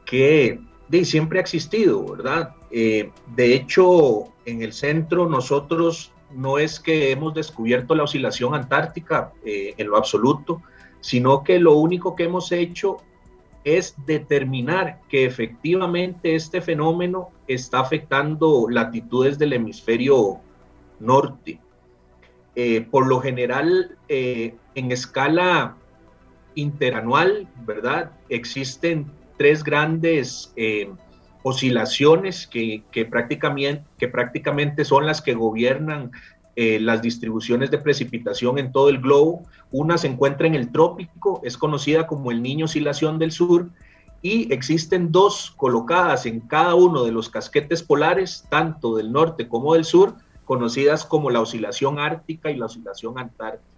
que de, siempre ha existido, ¿verdad? Eh, de hecho, en el centro nosotros no es que hemos descubierto la oscilación antártica eh, en lo absoluto, sino que lo único que hemos hecho es determinar que efectivamente este fenómeno está afectando latitudes del hemisferio norte. Eh, por lo general, en escala interanual, ¿verdad? Existen tres grandes eh, oscilaciones que, prácticamente, que prácticamente son las que gobiernan eh, las distribuciones de precipitación en todo el globo. Una se encuentra en el trópico, es conocida como el Niño Oscilación del Sur, y existen dos colocadas en cada uno de los casquetes polares, tanto del norte como del sur, conocidas como la oscilación ártica y la oscilación antártica.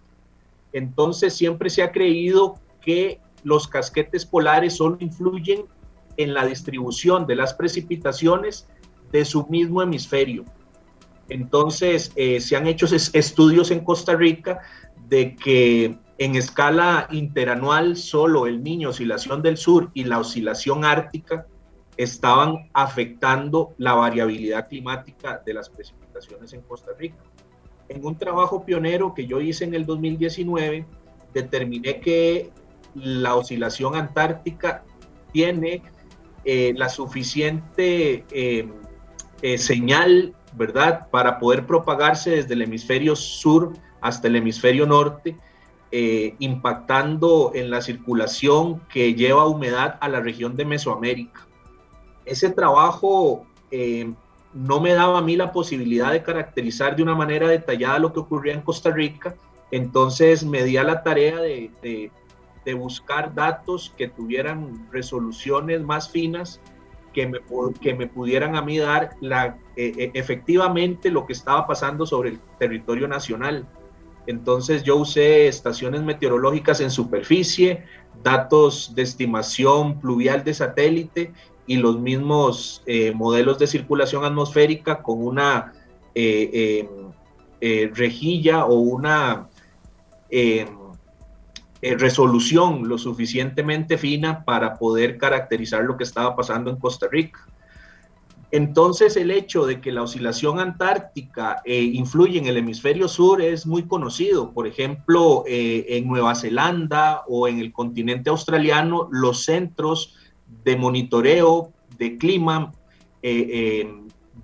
Entonces siempre se ha creído que los casquetes polares solo influyen en la distribución de las precipitaciones de su mismo hemisferio. Entonces eh, se han hecho estudios en Costa Rica de que en escala interanual solo el niño oscilación del sur y la oscilación ártica estaban afectando la variabilidad climática de las precipitaciones en Costa Rica. En un trabajo pionero que yo hice en el 2019, determiné que la oscilación antártica tiene eh, la suficiente eh, eh, señal, ¿verdad?, para poder propagarse desde el hemisferio sur hasta el hemisferio norte, impactando en la circulación que lleva humedad a la región de Mesoamérica ese trabajo no me daba a mí la posibilidad de caracterizar de una manera detallada lo que ocurría en Costa Rica, entonces me di a la tarea de, buscar datos que tuvieran resoluciones más finas que me, que me pudieran a mí dar la, eh, efectivamente lo que estaba pasando sobre el territorio nacional. Entonces yo usé estaciones meteorológicas en superficie, datos de estimación pluvial de satélite y los mismos eh, modelos de circulación atmosférica con una eh, em, eh, rejilla o una em, resolución lo suficientemente fina para poder caracterizar lo que estaba pasando en Costa Rica. Entonces el hecho de que la oscilación antártica influye en el hemisferio sur es muy conocido. Por ejemplo, en Nueva Zelanda o en el continente australiano, los centros de monitoreo de clima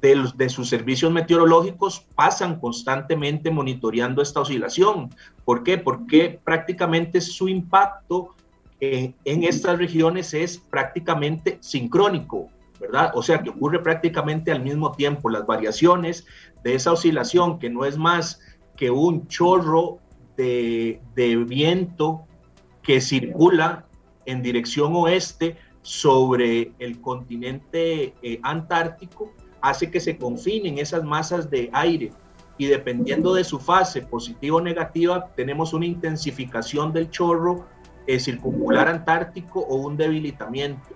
eh, eh, de, sus servicios meteorológicos pasan constantemente monitoreando esta oscilación. ¿Por qué? Porque prácticamente su impacto en, en estas regiones es prácticamente sincrónico, ¿verdad? O sea, que ocurre prácticamente al mismo tiempo. Las variaciones de esa oscilación, que no es más que un chorro de, de viento que circula en dirección oeste sobre el continente eh, antártico hace que se confinen esas masas de aire y dependiendo de su fase positiva o negativa tenemos una intensificación del chorro eh, circumpolar antártico o un debilitamiento.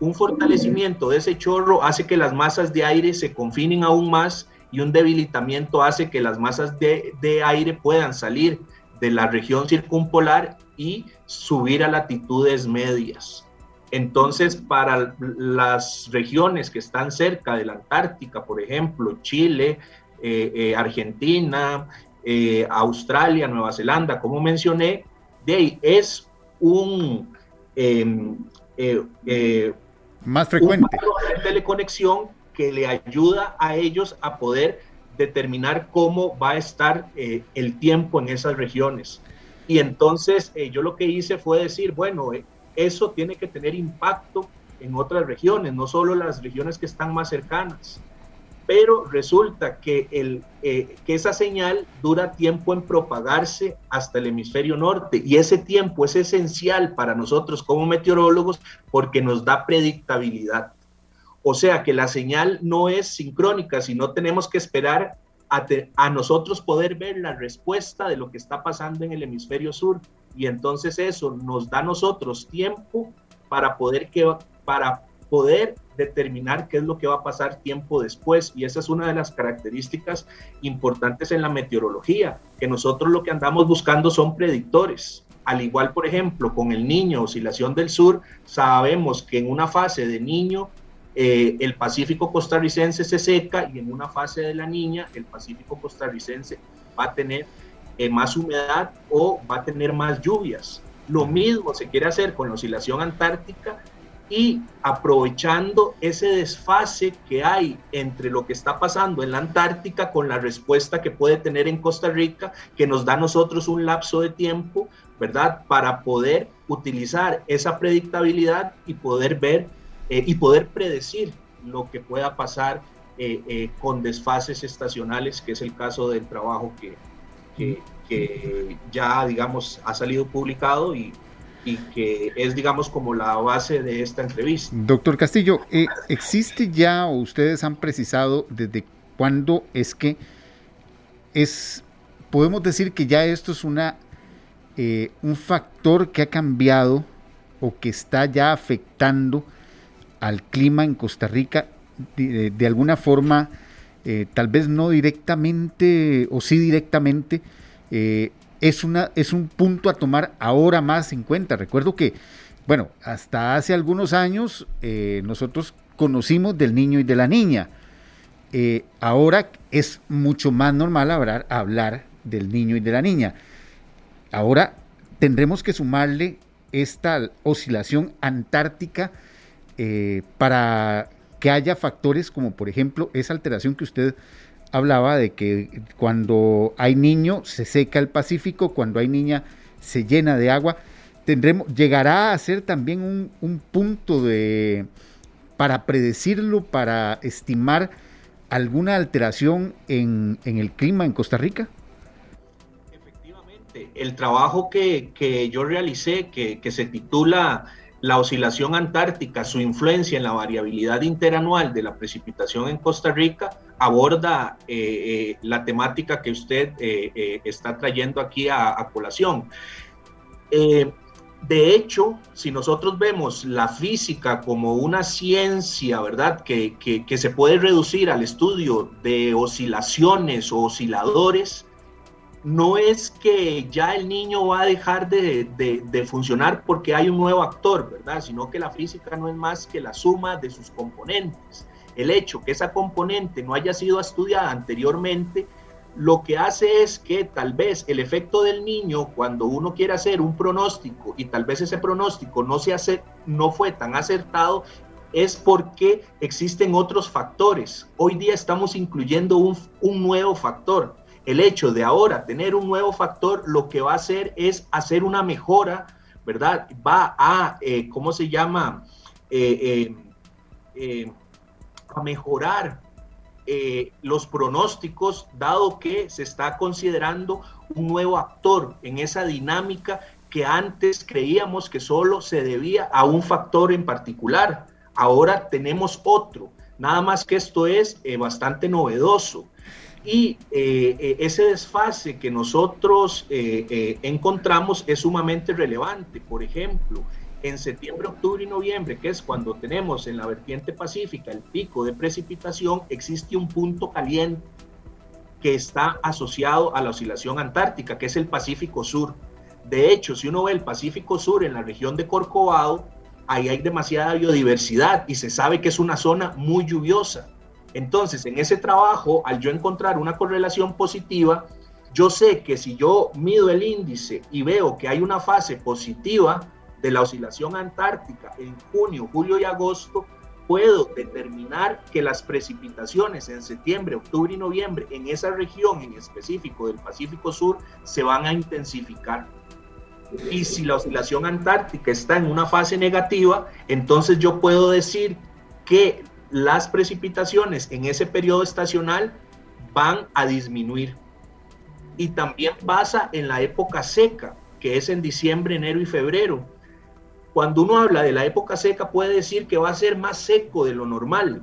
Un fortalecimiento de ese chorro hace que las masas de aire se confinen aún más y un debilitamiento hace que las masas de, de aire puedan salir de la región circumpolar y subir a latitudes medias. Entonces, para las regiones que están cerca de la Antártica, por ejemplo, Chile, eh, eh, Argentina, eh, Australia, Nueva Zelanda, como mencioné, de es un em, más frecuente de teleconexión que le ayuda a ellos a poder determinar cómo va a estar el tiempo en esas regiones. Y entonces yo lo que hice fue decir, bueno, eso tiene que tener impacto en otras regiones, no solo las regiones que están más cercanas. Pero resulta eh, que esa señal dura tiempo en propagarse hasta el hemisferio norte y ese tiempo es esencial para nosotros como meteorólogos porque nos da predictabilidad. O sea que la señal no es sincrónica, sino tenemos que esperar a, nosotros poder ver la respuesta de lo que está pasando en el hemisferio sur y entonces eso nos da a nosotros tiempo para poder, que, para poder determinar qué es lo que va a pasar tiempo después y esa es una de las características importantes en la meteorología, que nosotros lo que andamos buscando son predictores. Al igual, por ejemplo, con el niño, oscilación del sur, sabemos que en una fase de niño eh, el Pacífico costarricense se seca y en una fase de la niña el Pacífico costarricense va a tener eh, más humedad o va a tener más lluvias. Lo mismo se quiere hacer con la oscilación antártica y aprovechando ese desfase que hay entre lo que está pasando en la Antártica con la respuesta que puede tener en Costa Rica, que nos da a nosotros un lapso de tiempo, ¿verdad? Para poder utilizar esa predictabilidad y poder ver eh, y poder predecir lo que pueda pasar con desfases estacionales, que es el caso del trabajo que, que, ya, digamos, ha salido publicado y, y que es, digamos, como la base de esta entrevista. Doctor Castillo, eh, ¿existe ya o ustedes han precisado desde cuándo es que es, podemos decir que ya esto es una, eh, un factor que ha cambiado o que está ya afectando al clima en Costa Rica de, alguna forma, eh, tal vez no directamente o sí directamente, es, una, es un punto a tomar ahora más en cuenta. Recuerdo que, bueno, hasta hace algunos años eh, nosotros conocimos del niño y de la niña. Eh, ahora es mucho más normal hablar, hablar del niño y de la niña. Ahora tendremos que sumarle esta oscilación antártica eh, para que haya factores como por ejemplo esa alteración que usted hablaba de que cuando hay niño se seca el Pacífico, cuando hay niña se llena de agua. Tendremos, llegará a ser también un, punto de para predecirlo, para estimar alguna alteración en, el clima en Costa Rica? Efectivamente, el trabajo que, yo realicé, que, que se titula la oscilación antártica, su influencia en la variabilidad interanual de la precipitación en Costa Rica, aborda eh, eh, la temática que usted eh, está trayendo aquí a, colación. de hecho, si nosotros vemos la física como una ciencia, ¿verdad?, que, que se puede reducir al estudio de oscilaciones o osciladores, no es que ya el niño va a dejar de, funcionar porque hay un nuevo actor, ¿verdad? Sino que la física no es más que la suma de sus componentes. El hecho que esa componente no haya sido estudiada anteriormente, lo que hace es que tal vez el efecto del niño, cuando uno quiere hacer un pronóstico y tal vez ese pronóstico no, se hace, no fue tan acertado, es porque existen otros factores. Hoy día estamos incluyendo un, un nuevo factor el hecho de ahora tener un nuevo factor, lo que va a hacer es hacer una mejora, ¿verdad? Va a, eh, ¿cómo se llama? Eh, eh, a mejorar los pronósticos, dado que se está considerando un nuevo actor en esa dinámica que antes creíamos que solo se debía a un factor en particular. Ahora tenemos otro. Nada más que esto es bastante novedoso. Y eh, eh, ese desfase que nosotros eh, encontramos es sumamente relevante. Por ejemplo, en septiembre, octubre y noviembre, que es cuando tenemos en la vertiente pacífica el pico de precipitación, existe un punto caliente que está asociado a la oscilación antártica, que es el Pacífico Sur. De hecho, si uno ve el Pacífico Sur en la región de Corcovado, ahí hay demasiada biodiversidad y se sabe que es una zona muy lluviosa. Entonces, en ese trabajo, al yo encontrar una correlación positiva, yo sé que si yo mido el índice y veo que hay una fase positiva de la oscilación antártica en junio, julio y agosto, puedo determinar que las precipitaciones en septiembre, octubre y noviembre en esa región en específico del Pacífico Sur se van a intensificar. Y si la oscilación antártica está en una fase negativa, entonces yo puedo decir que las precipitaciones en ese periodo estacional van a disminuir. Y también pasa en la época seca, que es en diciembre, enero y febrero. Cuando uno habla de la época seca puede decir que va a ser más seco de lo normal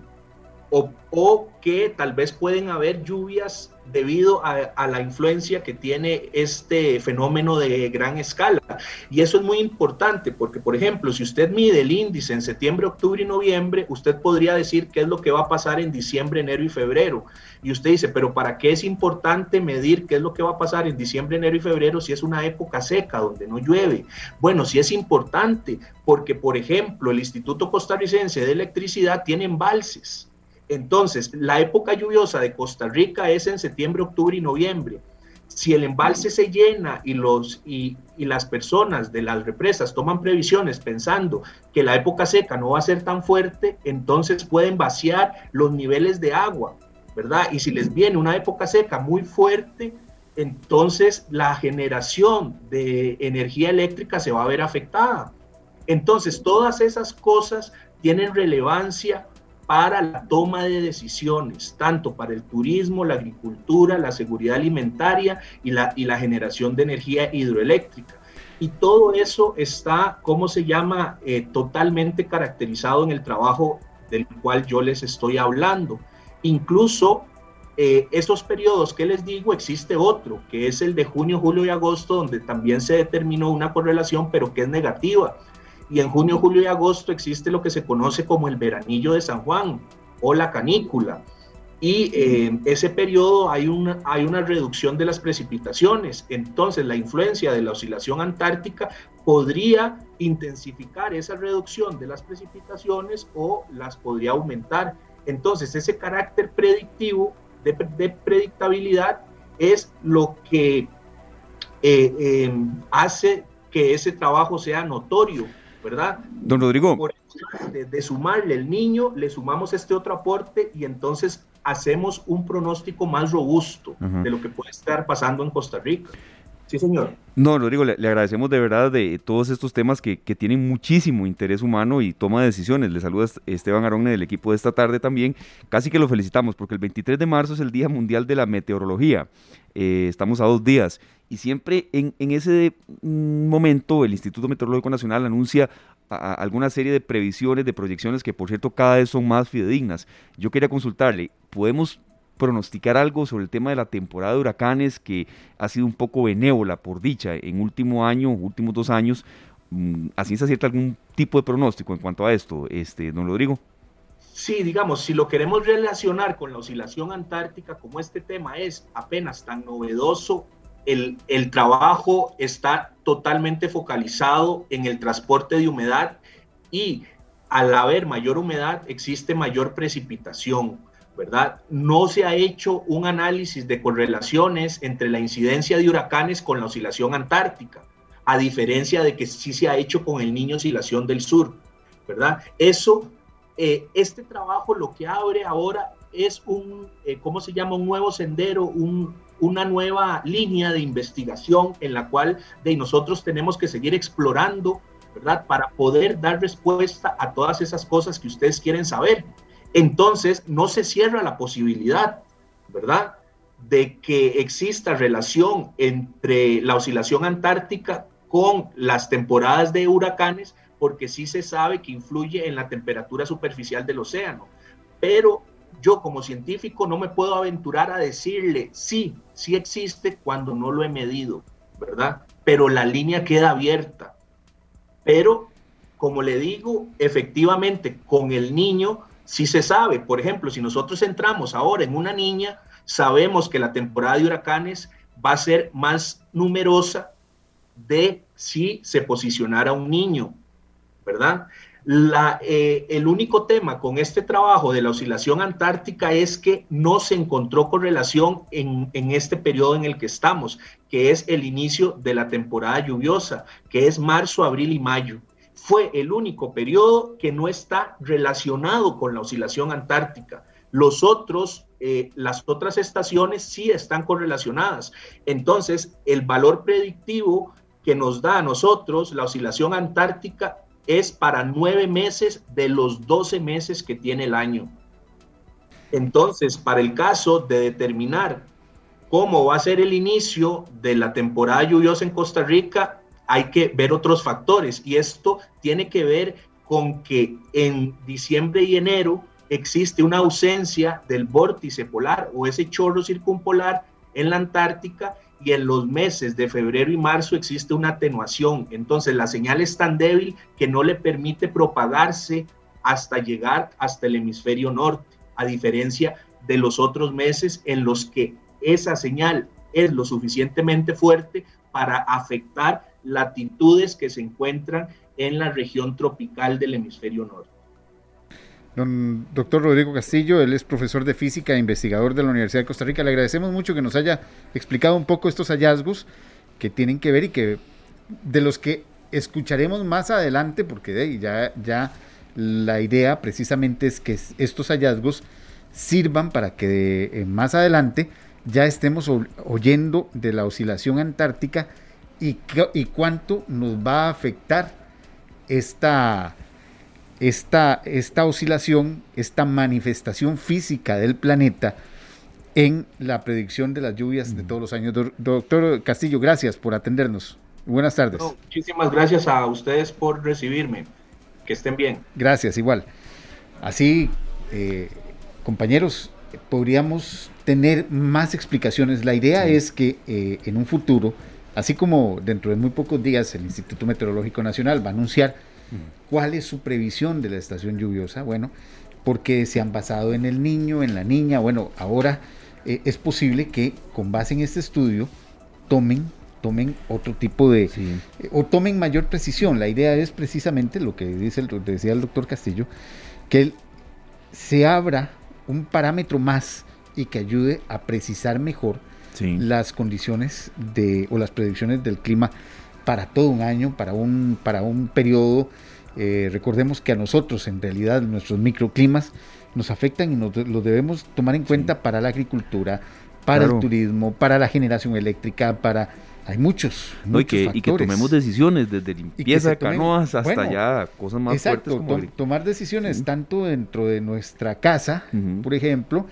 o, o que tal vez pueden haber lluvias debido a, la influencia que tiene este fenómeno de gran escala. Y eso es muy importante porque, por ejemplo, si usted mide el índice en septiembre, octubre y noviembre, usted podría decir qué es lo que va a pasar en diciembre, enero y febrero. Y usted dice, pero ¿para qué es importante medir qué es lo que va a pasar en diciembre, enero y febrero si es una época seca donde no llueve? Bueno, sí es importante porque, por ejemplo, el Instituto Costarricense de Electricidad tiene embalses entonces, la época lluviosa de Costa Rica es en septiembre, octubre y noviembre. Si el embalse se llena y, los, y, las personas de las represas toman previsiones pensando que la época seca no va a ser tan fuerte, entonces pueden vaciar los niveles de agua, ¿verdad? Y si les viene una época seca muy fuerte, entonces la generación de energía eléctrica se va a ver afectada. Entonces, todas esas cosas tienen relevancia para la toma de decisiones, tanto para el turismo, la agricultura, la seguridad alimentaria y la, y la generación de energía hidroeléctrica. Y todo eso está, ¿cómo se llama?, eh, totalmente caracterizado en el trabajo del cual yo les estoy hablando. Incluso eh, esos periodos que les digo, existe otro, que es el de junio, julio y agosto, donde también se determinó una correlación, pero que es negativa. Y en junio, julio y agosto existe lo que se conoce como el veranillo de San Juan o la canícula. Y eh, ese periodo hay una, hay una reducción de las precipitaciones. Entonces, la influencia de la oscilación antártica podría intensificar esa reducción de las precipitaciones o las podría aumentar. Entonces, ese carácter predictivo de, predictabilidad es lo que eh, em, hace que ese trabajo sea notorio, ¿verdad? Don Rodrigo. de, sumarle el niño, le sumamos este otro aporte y entonces hacemos un pronóstico más robusto de lo que puede estar pasando en Costa Rica. Sí, señor. No, Rodrigo, le, le, agradecemos de verdad de todos estos temas que, tienen muchísimo interés humano y toma de decisiones. Le saluda Esteban Aronne del equipo de esta tarde también. Casi que lo felicitamos porque el 23 de marzo es el Día Mundial de la Meteorología. Eh, estamos a dos días y siempre en, en, ese mm, momento el Instituto Meteorológico Nacional anuncia alguna serie de previsiones, de proyecciones que por cierto cada vez son más fidedignas. Yo quería consultarle, ¿podemos pronosticar algo sobre el tema de la temporada de huracanes que ha sido un poco benévola, por dicha, en último año, últimos dos años? Mm, ¿Así se acierta algún tipo de pronóstico en cuanto a esto, este, don Rodrigo? Sí, digamos, si lo queremos relacionar con la oscilación antártica, como este tema es apenas tan novedoso, el, el trabajo está totalmente focalizado en el transporte de humedad y al haber mayor humedad existe mayor precipitación. ¿Verdad? No se ha hecho un análisis de correlaciones entre la incidencia de huracanes con la oscilación antártica, a diferencia de que sí se ha hecho con el niño oscilación del sur, ¿verdad? Eso, eh, este trabajo lo que abre ahora es un, eh, ¿cómo se llama? Un nuevo sendero, una nueva línea de investigación en la cual de nosotros tenemos que seguir explorando, ¿verdad? Para poder dar respuesta a todas esas cosas que ustedes quieren saber entonces no se cierra la posibilidad, ¿verdad? De que exista relación entre la oscilación antártica con las temporadas de huracanes, porque sí se sabe que influye en la temperatura superficial del océano. Pero yo como científico no me puedo aventurar a decirle sí, sí existe cuando no lo he medido, ¿verdad? Pero la línea queda abierta. Pero, como le digo, efectivamente, con el niño si se sabe, por ejemplo, si nosotros entramos ahora en una niña, sabemos que la temporada de huracanes va a ser más numerosa de si se posicionara un niño, ¿verdad? Eh, el único tema con este trabajo de la oscilación antártica es que no se encontró correlación en, en este periodo en el que estamos, que es el inicio de la temporada lluviosa, que es marzo, abril y mayo fue el único periodo que no está relacionado con la oscilación antártica. Los otros, eh, las otras estaciones sí están correlacionadas. Entonces, el valor predictivo que nos da a nosotros la oscilación antártica es para nueve meses de los doce meses que tiene el año. Entonces, para el caso de determinar cómo va a ser el inicio de la temporada lluviosa en Costa Rica, hay que ver otros factores y esto tiene que ver con que en diciembre y enero existe una ausencia del vórtice polar o ese chorro circumpolar en la Antártica y en los meses de febrero y marzo existe una atenuación. Entonces la señal es tan débil que no le permite propagarse hasta llegar hasta el hemisferio norte, a diferencia de los otros meses en los que esa señal es lo suficientemente fuerte para afectar latitudes que se encuentran en la región tropical del hemisferio norte. Don doctor Rodrigo Castillo, él es profesor de física e investigador de la Universidad de Costa Rica. Le agradecemos mucho que nos haya explicado un poco estos hallazgos que tienen que ver y que de los que escucharemos más adelante, porque ya, ya la idea precisamente es que estos hallazgos sirvan para que eh, más adelante ya estemos oyendo de la oscilación antártica y, y cuánto nos va a afectar esta, esta, esta oscilación, esta manifestación física del planeta en la predicción de las lluvias de todos los años. doctor Castillo, gracias por atendernos. Buenas tardes. muchísimas gracias a ustedes por recibirme. Que estén bien. Gracias, igual. Así, eh, compañeros, podríamos tener más explicaciones. La idea es que eh, en un futuro, así como dentro de muy pocos días el Instituto Meteorológico Nacional va a anunciar cuál es su previsión de la estación lluviosa, bueno, porque se han basado en el niño, en la niña, bueno, ahora eh, es posible que con base en este estudio tomen tomen otro tipo de o tomen mayor precisión. La idea es precisamente lo que dice el, decía el doctor Castillo, que se abra un parámetro más y que ayude a precisar mejor las condiciones de, o las predicciones del clima para todo un año, para un, para un periodo. Eh, recordemos que a nosotros, en realidad, nuestros microclimas nos afectan y nos, los debemos tomar en cuenta para la agricultura, para el turismo, para la generación eléctrica, para hay muchos, y, que, y, que, tomemos decisiones desde limpieza de canoas hasta ya cosas más exacto, fuertes. tomar decisiones tanto dentro de nuestra casa, por ejemplo,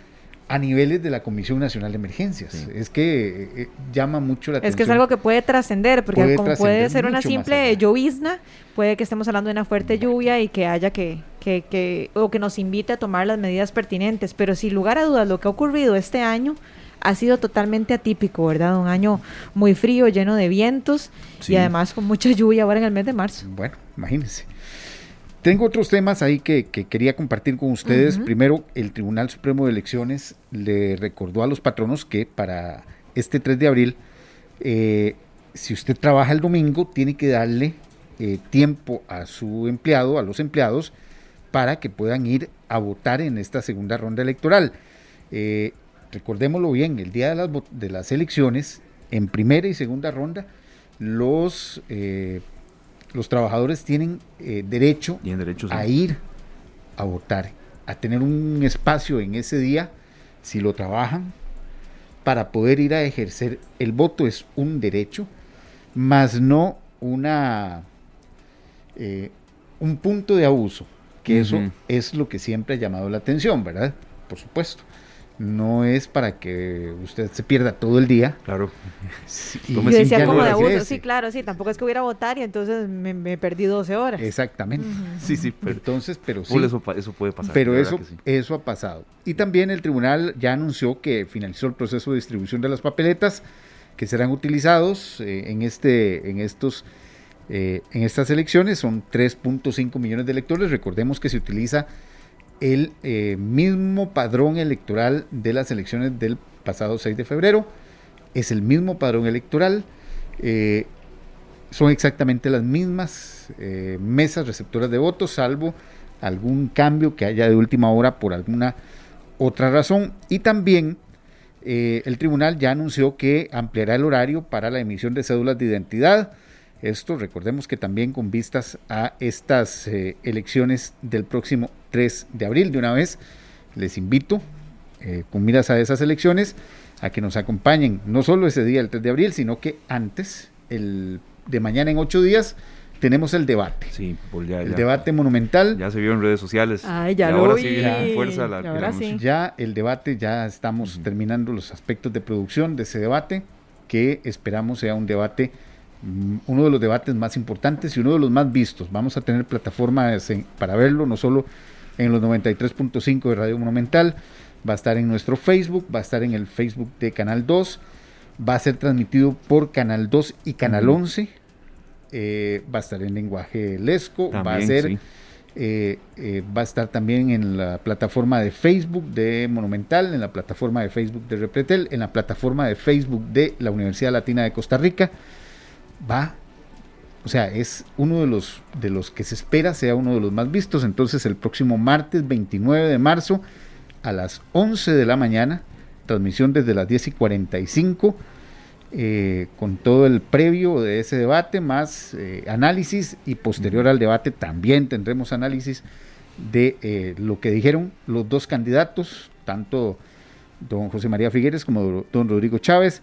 a niveles de la Comisión Nacional de Emergencias. Es que eh, eh, llama mucho la atención. Es que es algo que puede trascender, porque como puede ser una simple llovizna, puede que estemos hablando de una fuerte lluvia y que haya que, que, que, o que nos invite a tomar las medidas pertinentes. Pero sin lugar a dudas, lo que ha ocurrido este año ha sido totalmente atípico, ¿verdad? Un año muy frío, lleno de vientos y además con mucha lluvia ahora en el mes de marzo. Bueno, imagínense. Tengo otros temas ahí que, quería compartir con ustedes. Primero, el Tribunal Supremo de Elecciones le recordó a los patronos que para este 3 de abril, eh, si usted trabaja el domingo, tiene que darle eh, tiempo a su empleado, a los empleados, para que puedan ir a votar en esta segunda ronda electoral. Eh, recordémoslo bien, el día de las, de las elecciones, en primera y segunda ronda, los, eh, los trabajadores tienen eh, derecho, a ir a votar, a tener un espacio en ese día, si lo trabajan, para poder ir a ejercer el voto. Es un derecho, más no una eh, un punto de abuso, que eso es lo que siempre ha llamado la atención, ¿verdad? Por supuesto no es para que usted se pierda todo el día. Claro. yo decía como de abuso, sí, claro, sí, tampoco es que hubiera a votar y entonces me, perdí 12 horas. Exactamente. Sí, sí, pero, entonces, pero sí. Eso, eso puede pasar. Pero eso, eso ha pasado. Y también el tribunal ya anunció que finalizó el proceso de distribución de las papeletas que serán utilizados eh, en, este, en, estos, eh, en estas elecciones. Son 3.5 millones de electores. Recordemos que se utiliza el eh, mismo padrón electoral de las elecciones del pasado 6 de febrero. Es el mismo padrón electoral. Eh, son exactamente las mismas eh, mesas receptoras de votos, salvo algún cambio que haya de última hora por alguna otra razón. Y también el tribunal ya anunció que ampliará el horario para la emisión de cédulas de identidad esto recordemos que también con vistas a estas elecciones del próximo 3 de abril, de una vez les invito, eh, con miras a esas elecciones, a que nos acompañen no solo ese día, el 3 de abril, sino que antes, el de mañana en ocho días, tenemos el debate. Sí, pues ya, el debate monumental. Ya se vio en redes sociales. Ay, ya lo ahora sí viene fuerza la, Ya el debate, ya estamos terminando los aspectos de producción de ese debate, que esperamos sea un debate Mm, uno de los debates más importantes y uno de los más vistos. Vamos a tener plataformas para verlo, no solo en los 93.5 de Radio Monumental, va a estar en nuestro Facebook, va a estar en el Facebook de Canal 2, va a ser transmitido por Canal 2 y Canal 11, eh, va a estar en lenguaje lesco, va a ser... Eh, eh, va a estar también en la plataforma de Facebook de Monumental, en la plataforma de Facebook de Repretel, en la plataforma de Facebook de la Universidad Latina de Costa Rica. Va, o sea, es uno de los, de los que se espera sea uno de los más vistos. Entonces el próximo martes 29 de marzo a las 11 de la mañana, transmisión desde las 10 y 45. Eh, con todo el previo de ese debate, más eh, análisis y posterior al debate también tendremos análisis de eh, lo que dijeron los dos candidatos, tanto don José María Figueres como don Rodrigo Chávez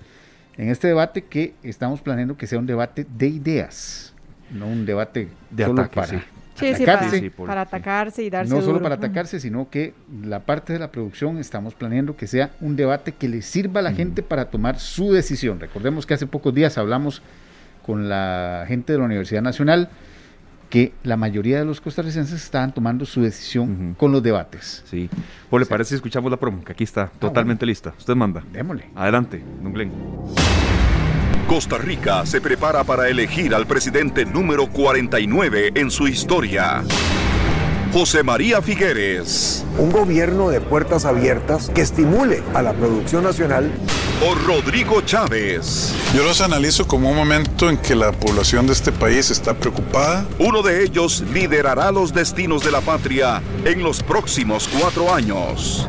en este debate que estamos planeando que sea un debate de ideas, no un debate de solo para, atacarse. para, atacarse y darse No solo para atacarse, sino que la parte de la producción estamos planeando que sea un debate que le sirva a la gente para tomar su decisión. Recordemos que hace pocos días hablamos con la gente de la Universidad Nacional que la mayoría de los costarricenses estaban tomando su decisión con los debates. Sí. ¿O le parece si escuchamos la promo? Que aquí está, ah, totalmente lista. Usted manda. Démosle. Adelante, don Glenn. Costa Rica se prepara para elegir al presidente número 49 en su historia. José María Figueres. Un gobierno de puertas abiertas que estimule a la producción nacional. O Rodrigo Chávez. Yo los analizo como un momento en que la población de este país está preocupada. Uno de ellos liderará los destinos de la patria en los próximos cuatro años.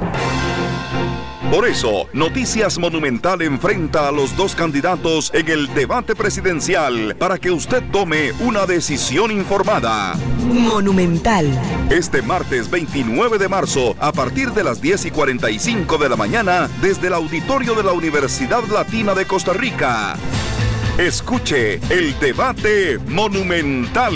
Por eso, Noticias Monumental enfrenta a los dos candidatos en el debate presidencial para que usted tome una decisión informada. Monumental. Este martes 29 de marzo, a partir de las 10 y 45 de la mañana, desde el auditorio de la Universidad Latina de Costa Rica. Escuche el debate monumental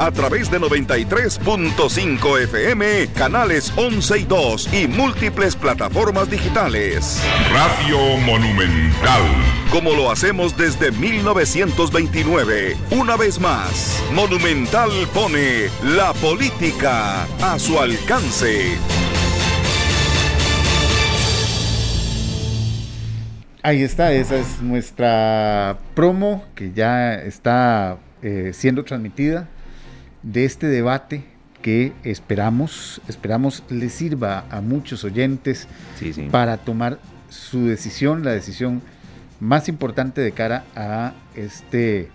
a través de 93.5 FM, canales 11 y 2 y múltiples plataformas digitales. Radio Monumental. Como lo hacemos desde 1929. Una vez más, Monumental pone la política a su alcance. Ahí está, esa es nuestra promo que ya está eh, siendo transmitida de este debate que esperamos, esperamos le sirva a muchos oyentes para tomar su decisión, la decisión más importante de cara a este,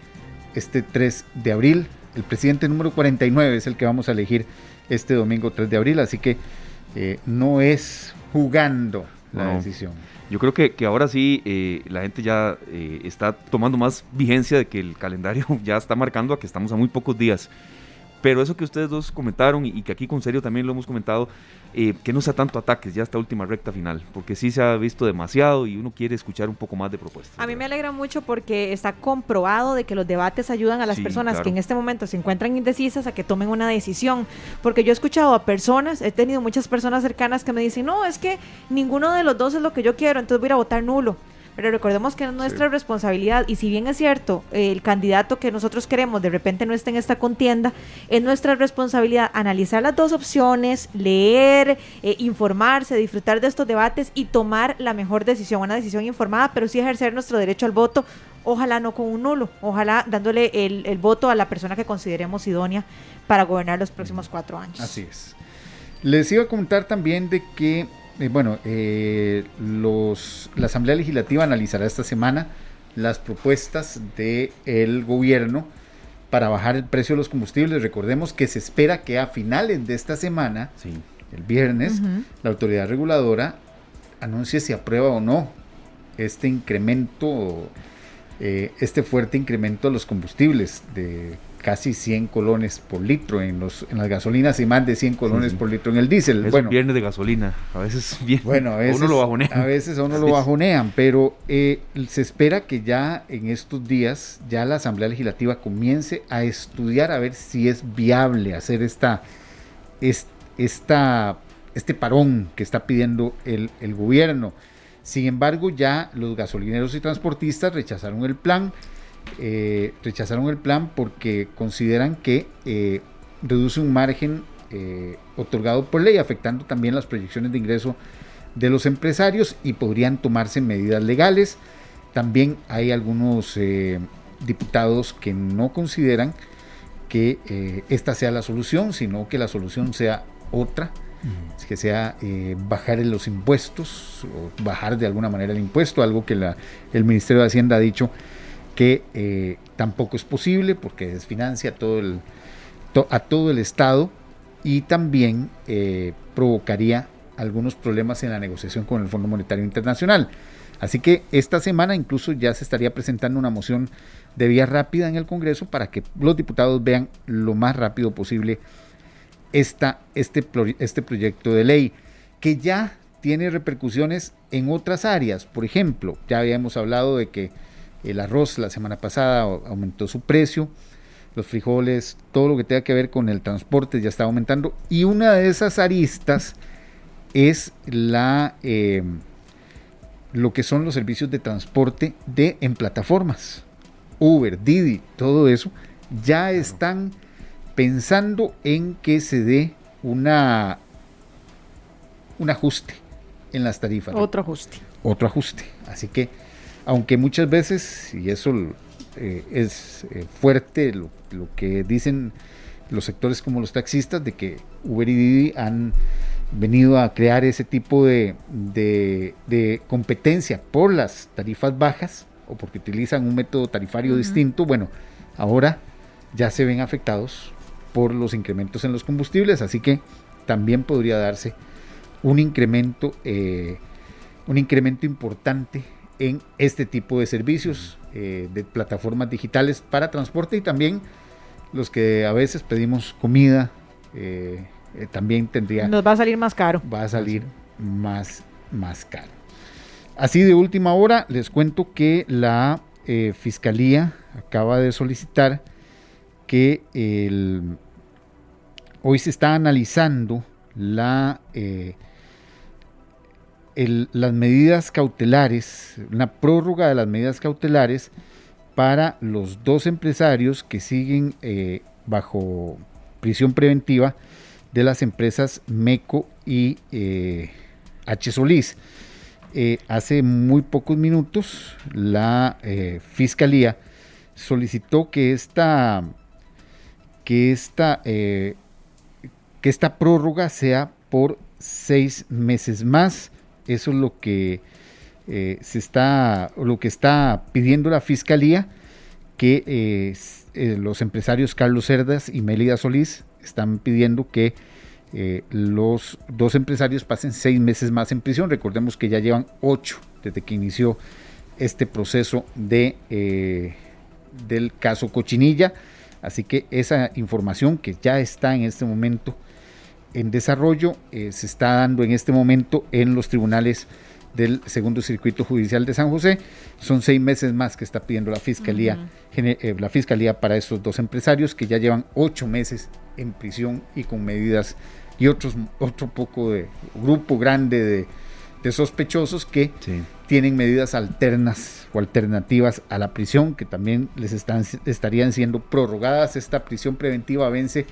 este 3 de abril. El presidente número 49 es el que vamos a elegir este domingo 3 de abril, así que eh, no es jugando la decisión. Yo creo que, que ahora sí eh, la gente ya eh, está tomando más vigencia de que el calendario ya está marcando a que estamos a muy pocos días. Pero eso que ustedes dos comentaron y, que aquí con serio también lo hemos comentado, eh, que no sea tanto ataques ya esta última recta final, porque sí se ha visto demasiado y uno quiere escuchar un poco más de propuestas. A mí me alegra mucho porque está comprobado de que los debates ayudan a las personas que en este momento se encuentran indecisas a que tomen una decisión, porque yo he escuchado a personas, he tenido muchas personas cercanas que me dicen, no, es que ninguno de los dos es lo que yo quiero, entonces voy a votar nulo. Pero recordemos que es nuestra responsabilidad y si bien es cierto, el candidato que nosotros queremos de repente no está en esta contienda, es nuestra responsabilidad analizar las dos opciones, leer, eh, informarse, disfrutar de estos debates y tomar la mejor decisión, una decisión informada, pero sí ejercer nuestro derecho al voto, ojalá no con un nulo, ojalá dándole el, el voto a la persona que consideremos idónea para gobernar los próximos cuatro años. Así es. Les iba a comentar también de que eh, bueno, eh, los, la Asamblea Legislativa analizará esta semana las propuestas del gobierno para bajar el precio de los combustibles. Recordemos que se espera que a finales de esta semana, el viernes, la autoridad reguladora anuncie si aprueba o no este incremento, eh, este fuerte incremento de los combustibles de casi 100 colones por litro en, los, en las gasolinas y más de 100 colones por litro en el diésel. Es bueno, viernes de gasolina, a veces bien, bueno, a veces, uno lo bajonean. A veces a uno lo bajonean, pero eh, se espera que ya en estos días ya la Asamblea Legislativa comience a estudiar a ver si es viable hacer esta, esta, este parón que está pidiendo el, el gobierno. Sin embargo, ya los gasolineros y transportistas rechazaron el plan eh, rechazaron el plan porque consideran que eh, reduce un margen eh, otorgado por ley, afectando también las proyecciones de ingreso de los empresarios y podrían tomarse medidas legales. También hay algunos diputados que no consideran que esta sea la solución, sino que la solución sea otra, que sea bajar los impuestos o bajar de alguna manera el impuesto, algo que la, el Ministerio de Hacienda ha dicho que eh, tampoco es posible porque desfinancia todo el, a todo el Estado y también eh, provocaría algunos problemas en la negociación con el Fondo Monetario Internacional. Así que esta semana incluso ya se estaría presentando una moción de vía rápida en el Congreso para que los diputados vean lo más rápido posible esta, este, este proyecto de ley, que ya tiene repercusiones en otras áreas. Por ejemplo, ya habíamos hablado de que el arroz la semana pasada aumentó su precio. los frijoles, todo lo que tenga que ver con el transporte ya está aumentando. Y una de esas aristas es la eh, lo que son los servicios de transporte de en plataformas. Uber, Didi, todo eso, ya están pensando en que se dé una un ajuste en las tarifas. Otro ajuste. Otro ajuste. Así que, aunque muchas veces, y eso eh, es eh, fuerte lo, que dicen los sectores como los taxistas, de que Uber y Didi han venido a crear ese tipo de, de, competencia por las tarifas bajas o porque utilizan un método tarifario distinto, bueno, ahora ya se ven afectados por los incrementos en los combustibles, así que también podría darse un incremento, eh, un incremento importante en este tipo de servicios eh, de plataformas digitales para transporte y también los que a veces pedimos comida, eh, también tendría... Nos va a salir más caro. Va a salir más, más caro. Así de última hora, les cuento que la Fiscalía acaba de solicitar que el, hoy se está analizando la las medidas cautelares, una prórroga de las medidas cautelares para los dos empresarios que siguen eh, bajo prisión preventiva de las empresas MECO y eh, H. Solís. Eh, hace muy pocos minutos la Fiscalía solicitó que esta, que esta, que esta prórroga sea por seis meses más eso es lo que eh, se está, lo que está pidiendo la fiscalía, que eh, eh, los empresarios Carlos Cerdas y Melida Solís están pidiendo que los dos empresarios pasen seis meses más en prisión. Recordemos que ya llevan ocho desde que inició este proceso de del caso Cochinilla. Así que esa información que ya está en este momento en desarrollo eh, se está dando en este momento en los tribunales del segundo circuito judicial de San José. Son seis meses más que está pidiendo la fiscalía, eh, la fiscalía para estos dos empresarios que ya llevan ocho meses en prisión y con medidas y otros otro poco de grupo grande de, sospechosos que tienen medidas alternas o alternativas a la prisión que también les están estarían siendo prorrogadas. Esta prisión preventiva vence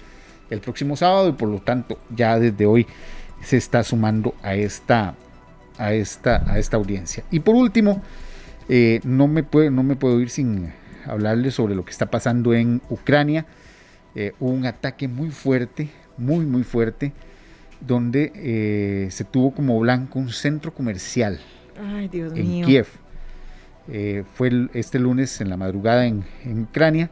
el próximo sábado y por lo tanto ya desde hoy se está sumando a esta, a esta, a esta audiencia. Y por último, eh, no, me puedo, no me puedo ir sin hablarles sobre lo que está pasando en Ucrania. Eh, un ataque muy fuerte, muy, muy fuerte, donde eh, se tuvo como blanco un centro comercial en Kiev. fue este lunes en la madrugada en, en Ucrania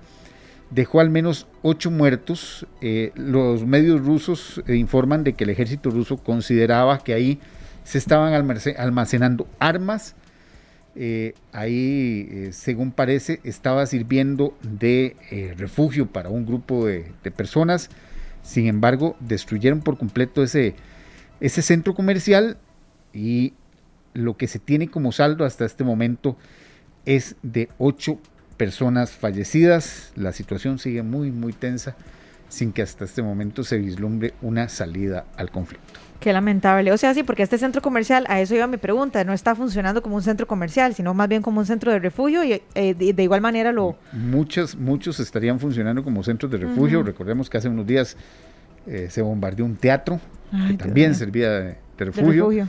dejó al menos ocho muertos. Eh, los medios rusos eh, informan de que el ejército ruso consideraba que ahí se estaban almacenando armas. Eh, ahí, según parece, estaba sirviendo de refugio para un grupo de, personas. Sin embargo, destruyeron por completo ese, ese centro comercial y lo que se tiene como saldo hasta este momento es de ocho personas fallecidas. La situación sigue muy, muy tensa sin que hasta este momento se vislumbre una salida al conflicto. Qué lamentable. O sea, sí, porque este centro comercial, a eso iba mi pregunta, no está funcionando como un centro comercial, sino más bien como un centro de refugio y eh, de, igual manera lo... Muchos, muchos estarían funcionando como centros de refugio. Recordemos que hace unos días eh, se bombardeó un teatro que también servía de, refugio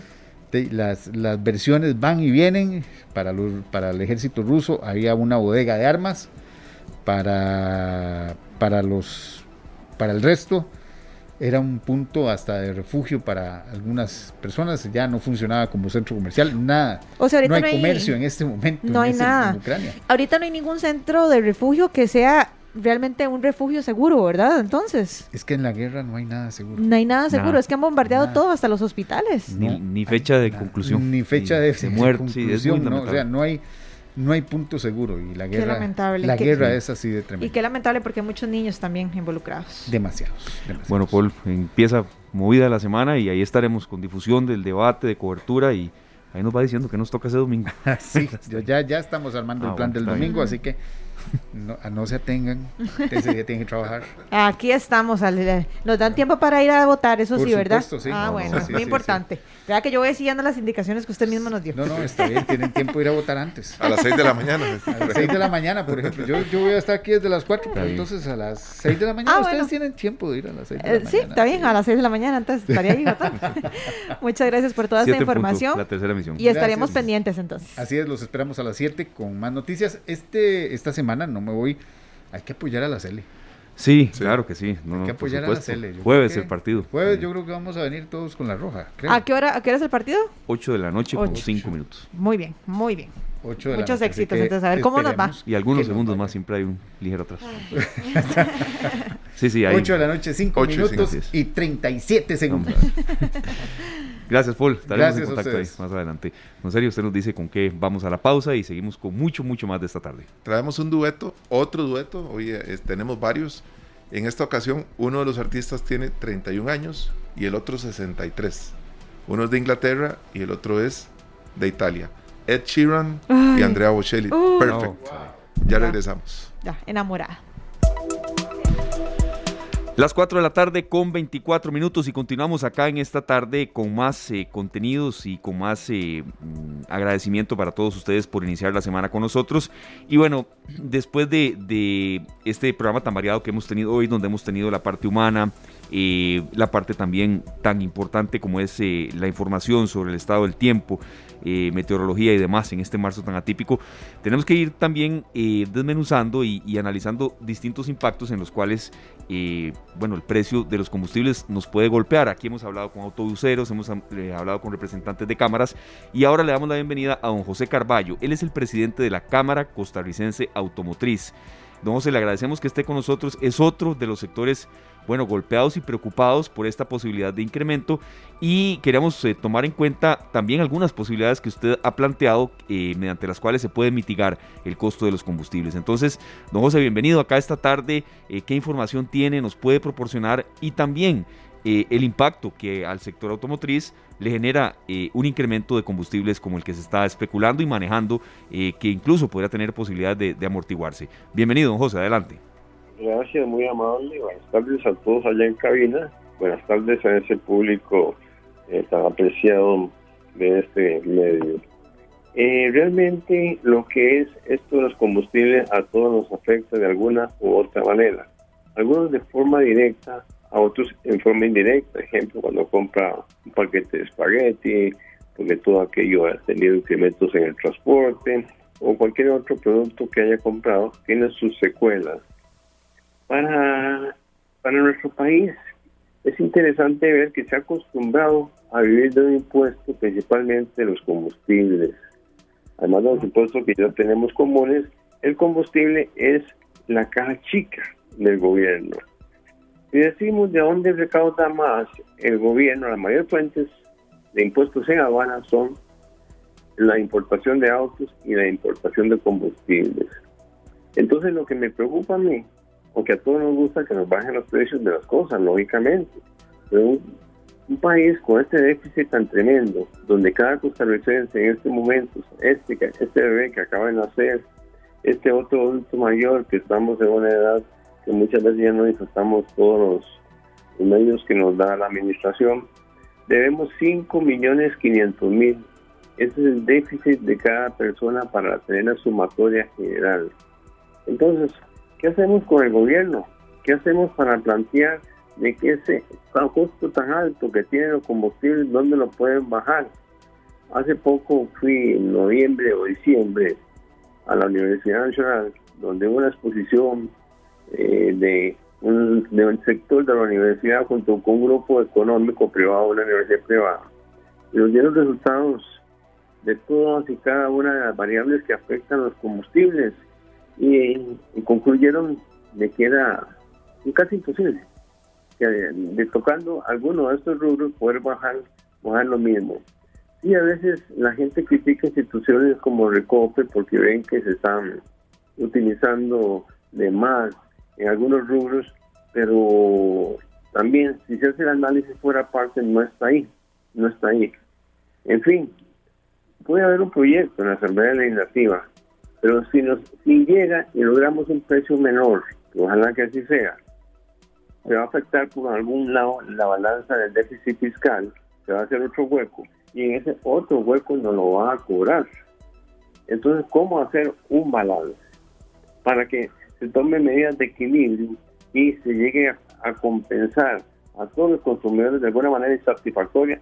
las, las versiones van y vienen. Para, los, para el ejército ruso había una bodega de armas. Para, para, los, para el resto era un punto hasta de refugio para algunas personas. Ya no funcionaba como centro comercial. Nada. O sea, no hay, comercio en este momento. No hay nada. Ahorita no hay ningún centro de refugio que sea realmente un refugio seguro, ¿verdad? Entonces. Es que en la guerra no hay nada seguro. No hay nada seguro, es que han bombardeado todo, hasta los hospitales. Ni, fecha de conclusión. Ni fecha de, muerte. Sí, es ¿no? O sea, no hay, no hay punto seguro y la guerra, lamentable. La guerra es así de tremenda. Y qué lamentable porque hay muchos niños también involucrados. Demasiados, Bueno, Paul, empieza movida la semana y ahí estaremos con difusión del debate, de cobertura y ahí nos va diciendo que nos toca ese domingo. sí, ya, ya estamos armando el ah, plan del domingo, así que No, no se atengan, ese día tienen que trabajar. Aquí estamos, nos dan tiempo para ir a votar, eso sí, ¿verdad? Sí. Ah, bueno, es muy importante. Vea que yo voy siguiendo las indicaciones que usted mismo nos dio. No, no, está bien, tienen tiempo de ir a votar antes. A las 6 de la mañana. A las 6 de la mañana, por ejemplo. Yo, yo voy a estar aquí desde las 4, pero entonces a las 6 de la mañana ah, ustedes tienen tiempo de ir a las 6 de la eh, mañana. Sí, está bien, a las 6 de la mañana, entonces estaría ahí votando. Muchas gracias por toda esta información. la tercera emisión. Y estaremos pendientes entonces. Así es, los esperamos a las 7 con más noticias. Este, esta semana no me voy hay que apoyar a la CL. Sí, claro que sí. Hay que apoyar a la CL. Jueves el partido. Jueves yo creo que vamos a venir todos con la roja. ¿A qué hora, a qué hora es el partido? 8 de la noche con 5 minutos. Muy bien, muy bien. Ocho de Muchos éxitos, entonces a ver cómo nos va. Y algunos segundos más, siempre hay un ligero atraso. sí, sí, hay. 8 de la noche, 5 minutos y 37 segundos. Gracias, Paul. Estaremos en contacto ahí más adelante. En serio, usted nos dice con qué vamos a la pausa y seguimos con mucho, mucho más de esta tarde. Traemos un dueto, otro dueto. Hoy eh, tenemos varios. En esta ocasión, uno de los artistas tiene 31 años y el otro 63. Uno es de Inglaterra y el otro es de Italia. Ed Sheeran y Andrea Bocelli. Perfecto. Ya regresamos. Ya, enamorada. Las 4 de la tarde con 24 minutos y continuamos acá en esta tarde con más eh, contenidos y con más eh, mm, agradecimiento para todos ustedes por iniciar la semana con nosotros. Y bueno, después de, este programa tan variado que hemos tenido hoy, donde hemos tenido la parte humana, eh, la parte también tan importante como es la información sobre el estado del tiempo, eh, meteorología y demás en este marzo tan atípico, tenemos que ir también eh, desmenuzando y, analizando distintos impactos en los cuales, eh, bueno, el precio de los combustibles nos puede golpear. Aquí hemos hablado con autobuseros, hemos hablado con representantes de cámaras y ahora le damos la bienvenida a don José Carballo. Él es el presidente de la Cámara Costarricense Automotriz. Don José, le agradecemos que esté con nosotros. Es otro de los sectores bueno, golpeados y preocupados por esta posibilidad de incremento y queremos eh, tomar en cuenta también algunas posibilidades que usted ha planteado eh, mediante las cuales se puede mitigar el costo de los combustibles. Entonces, don José, bienvenido acá esta tarde. Eh, ¿Qué información tiene? ¿Nos puede proporcionar? Y también el impacto que al sector automotriz le genera un incremento de combustibles como el que se está especulando y manejando, que incluso podría tener posibilidad de amortiguarse. Bienvenido, don José, adelante. Gracias, muy amable. Buenas tardes a todos allá en cabina. Buenas tardes a ese público eh, tan apreciado de este medio. Eh, realmente lo que es esto de los combustibles a todos nos afecta de alguna u otra manera. Algunos de forma directa, a otros en forma indirecta. Ejemplo, cuando compra un paquete de espagueti, porque todo aquello ha tenido incrementos en el transporte, o cualquier otro producto que haya comprado, tiene sus secuelas para, para nuestro país. Es interesante ver que se ha acostumbrado a vivir de un impuesto, principalmente los combustibles. Además de los impuestos que ya tenemos comunes, el combustible es la caja chica del gobierno. Si decimos de dónde recauda más el gobierno, las mayores fuentes de impuestos en Habana son la importación de autos y la importación de combustibles. Entonces lo que me preocupa a mí porque a todos nos gusta que nos bajen los precios de las cosas, lógicamente. Pero un, país con este déficit tan tremendo, donde cada costarricense en este momento, este, este bebé que acaba de nacer, este otro adulto mayor que estamos en una edad que muchas veces ya no disfrutamos todos los, medios que nos da la administración, debemos 5 millones 500 mil. Ese es el déficit de cada persona para tener la sumatoria general. Entonces, ¿Qué hacemos con el gobierno? ¿Qué hacemos para plantear de que ese costo tan alto que tienen los combustibles, dónde lo pueden bajar? Hace poco fui en noviembre o diciembre a la Universidad Nacional, donde hubo una exposición eh, de, un, sector de la universidad junto con un grupo económico privado, una universidad privada. Y nos dieron resultados de todas y cada una de las variables que afectan los combustibles y, concluyeron de que era casi imposible que de tocando alguno de estos rubros poder bajar, bajar lo mismo. Y a veces la gente critica instituciones como Recope porque ven que se están utilizando de más en algunos rubros, pero también si se hace el análisis fuera parte no está ahí, no está ahí. En fin, puede haber un proyecto en la Asamblea Legislativa Pero si, nos, llega y logramos un precio menor, ojalá que así sea, se va a afectar por algún lado la balanza del déficit fiscal, se va a hacer otro hueco y en ese otro hueco no lo va a cobrar. Entonces, ¿cómo hacer un balance? Para que se tomen medidas de equilibrio y se llegue a, compensar a todos los consumidores de alguna manera insatisfactoria,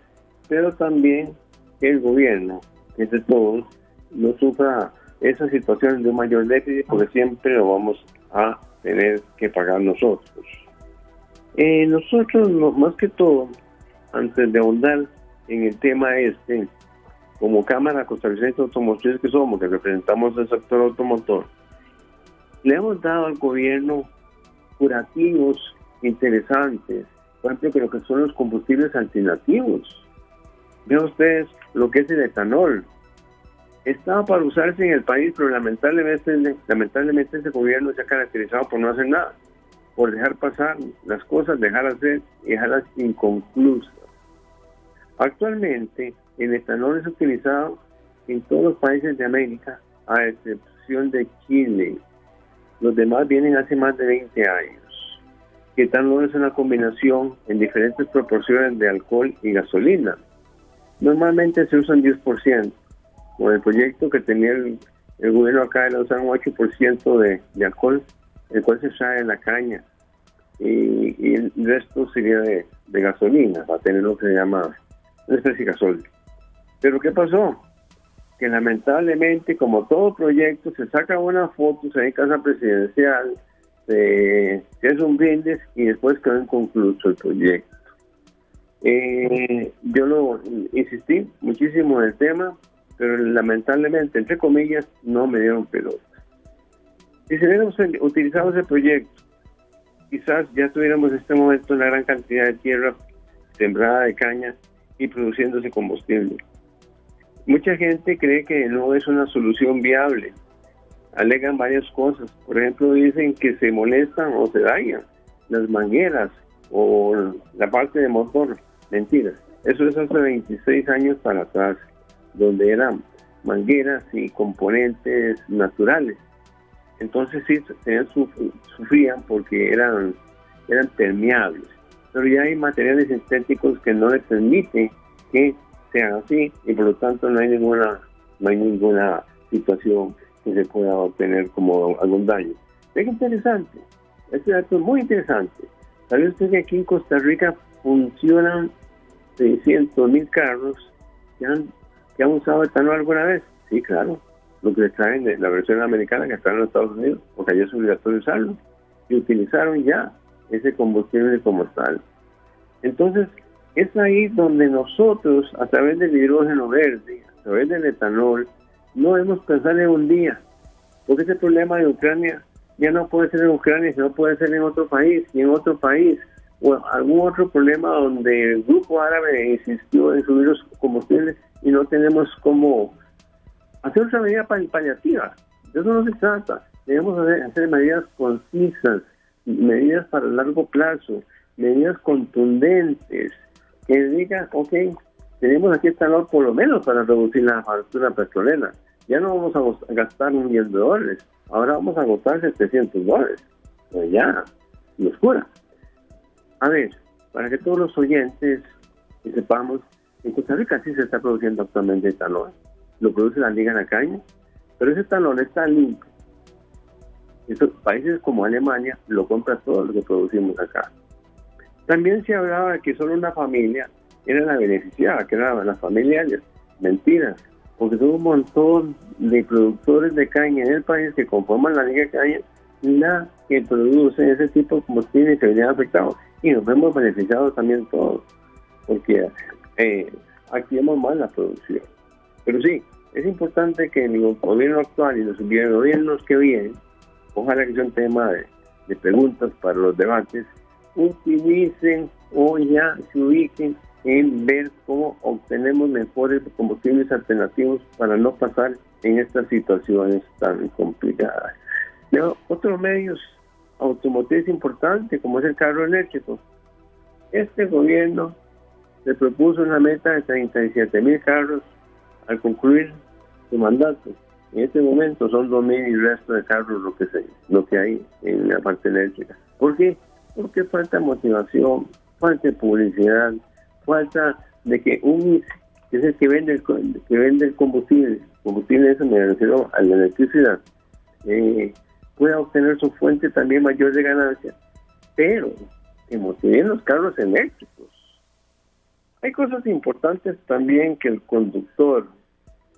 pero también el gobierno, que es de todos, no sufra esa situación de un mayor déficit porque siempre lo vamos a tener que pagar nosotros. Eh, nosotros, más que todo, antes de ahondar en el tema este, como Cámara Costarricense Automotriz que somos, que representamos el sector automotor, le hemos dado al gobierno curativos interesantes, por ejemplo, creo que son los combustibles alternativos. Vean ustedes lo que es el etanol. Estaba para usarse en el país, pero lamentablemente, ese gobierno se ha caracterizado por no hacer nada, por dejar pasar las cosas, dejar hacer y dejarlas inconclusas. Actualmente, el etanol es utilizado en todos los países de América, a excepción de Chile. Los demás vienen hace más de 20 años. El etanol es una combinación en diferentes proporciones de alcohol y gasolina. Normalmente se usan 10%. Con el proyecto que tenía el, gobierno acá, le usan un 8% de, de, alcohol, el cual se extrae en la caña. Y, el resto sería de, de gasolina, para tener lo que se llama una especie de gasol. Pero ¿qué pasó? Que lamentablemente, como todo proyecto, se saca una foto, se ve en casa presidencial, se, hace un brindis y después quedó inconcluso el proyecto. Eh, yo lo insistí muchísimo en el tema, pero lamentablemente, entre comillas, no me dieron pelota. Si se hubiéramos utilizado ese proyecto, quizás ya tuviéramos en este momento una gran cantidad de tierra sembrada de caña y produciéndose combustible. Mucha gente cree que no es una solución viable. Alegan varias cosas. Por ejemplo, dicen que se molestan o se dañan las mangueras o la parte de motor. Mentiras. Eso es hace 26 años para atrás, donde eran mangueras y componentes naturales. Entonces sí, sufrían porque eran, eran permeables. Pero ya hay materiales sintéticos que no les permiten que así y por lo tanto no hay ninguna, no hay ninguna situación que se pueda obtener como algún daño. Es interesante, este dato es muy interesante. ¿Sabe usted que aquí en Costa Rica funcionan 600 mil carros que han, que han usado etanol alguna vez? Sí, claro. Lo que traen de la versión americana que está en los Estados Unidos, porque allá es obligatorio usarlo. Y utilizaron ya ese combustible como tal. Entonces, es ahí donde nosotros, a través del hidrógeno verde, a través del etanol, no debemos pensar en un día, porque ese problema de Ucrania ya no puede ser en Ucrania, sino puede ser en otro país, y en otro país, o algún otro problema donde el grupo árabe insistió en subir los combustibles y no tenemos como hacer otra medida paliativa. De eso no se trata. Debemos hacer, hacer medidas concisas, medidas para largo plazo, medidas contundentes, que diga, ok, tenemos aquí valor por lo menos para reducir la factura petrolera. Ya no vamos a gastar un millón de dólares, ahora vamos a gastar 700 dólares. Pues ya, oscura. A ver, para que todos los oyentes sepamos, en Costa Rica sí se está produciendo actualmente etanol. Lo produce la Liga la Caña, pero ese etanol está limpio. Estos países como Alemania lo compran todo lo que producimos acá. También se hablaba de que solo una familia era la beneficiada, que eran las familias. Mentiras, porque son un montón de productores de caña en el país que conforman la Liga de Caña, la que produce ese tipo de combustible se venían afectados. Y nos hemos beneficiado también todos, porque eh, activamos más la producción. Pero sí, es importante que el gobierno actual y los gobiernos que vienen, ojalá que sea un tema de preguntas para los debates, utilicen o ya se ubiquen en ver cómo obtenemos mejores combustibles alternativos para no pasar en estas situaciones tan complicadas. otros medios automotrices importantes, como es el carro eléctrico. Este gobierno se propuso una meta de 37 mil carros al concluir su mandato. En este momento son 2.000 y resto de carros lo que, se, lo que hay en la parte eléctrica. ¿Por qué? Porque falta motivación, falta publicidad, falta de que un que es el que vende el, que vende el combustible, combustible eso me refiero a la electricidad, eh, pueda obtener su fuente también mayor de ganancia, pero que motiven los carros eléctricos. Hay cosas importantes también que el conductor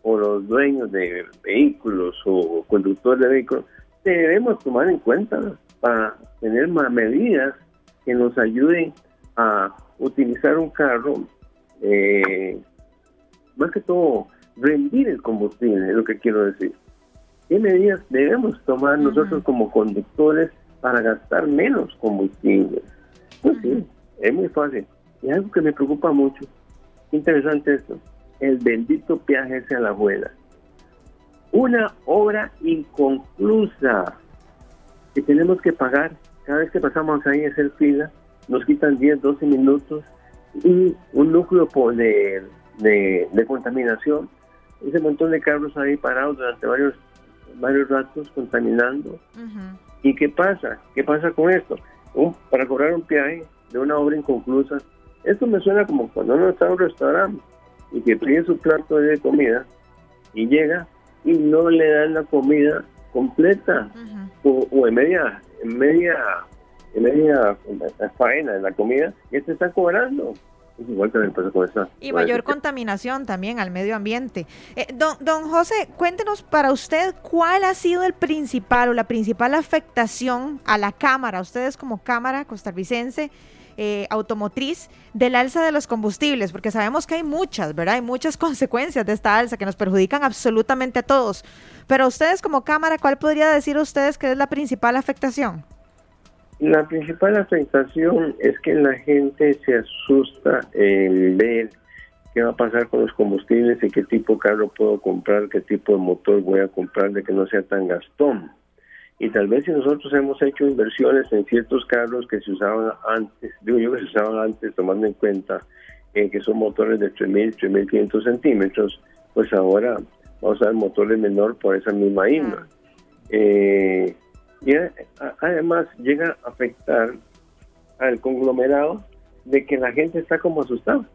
o los dueños de vehículos o conductores de vehículos debemos tomar en cuenta para tener más medidas que nos ayuden a utilizar un carro, eh, más que todo, rendir el combustible, es lo que quiero decir. ¿Qué medidas debemos tomar nosotros como conductores para gastar menos combustible? Pues sí, es muy fácil. Y algo que me preocupa mucho, interesante esto, el bendito peaje hacia la abuela. Una obra inconclusa que tenemos que pagar cada vez que pasamos ahí a hacer fila, nos quitan 10, 12 minutos y un núcleo de, de, contaminación. Ese montón de carros ahí parados durante varios, varios ratos contaminando. ¿Y qué pasa? ¿Qué pasa con esto? para cobrar un peaje de una obra inconclusa, esto me suena como cuando uno está en un restaurante y que pide su plato de comida y llega y no le dan la comida completa. O, en media en media en media faena de la comida y se este está cobrando igual también pasa con esa y mayor contaminación también al medio ambiente. Eh, don, don José cuéntenos para usted cuál ha sido el principal o la principal afectación a la cámara ustedes como cámara costarricense eh, automotriz del alza de los combustibles, porque sabemos que hay muchas, ¿verdad? Hay muchas consecuencias de esta alza que nos perjudican absolutamente a todos. Pero ustedes como Cámara, ¿cuál podría decir ustedes que es la principal afectación? La principal afectación es que la gente se asusta en ver qué va a pasar con los combustibles y qué tipo de carro puedo comprar, qué tipo de motor voy a comprar de que no sea tan gastón. Y tal vez si nosotros hemos hecho inversiones en ciertos carros que se usaban antes, digo yo que se usaban antes tomando en cuenta eh, que son motores de 3.000, 3.500 centímetros, pues ahora vamos a ver motores menor por esa misma isla. Eh, y además llega a afectar al conglomerado de que la gente está como asustada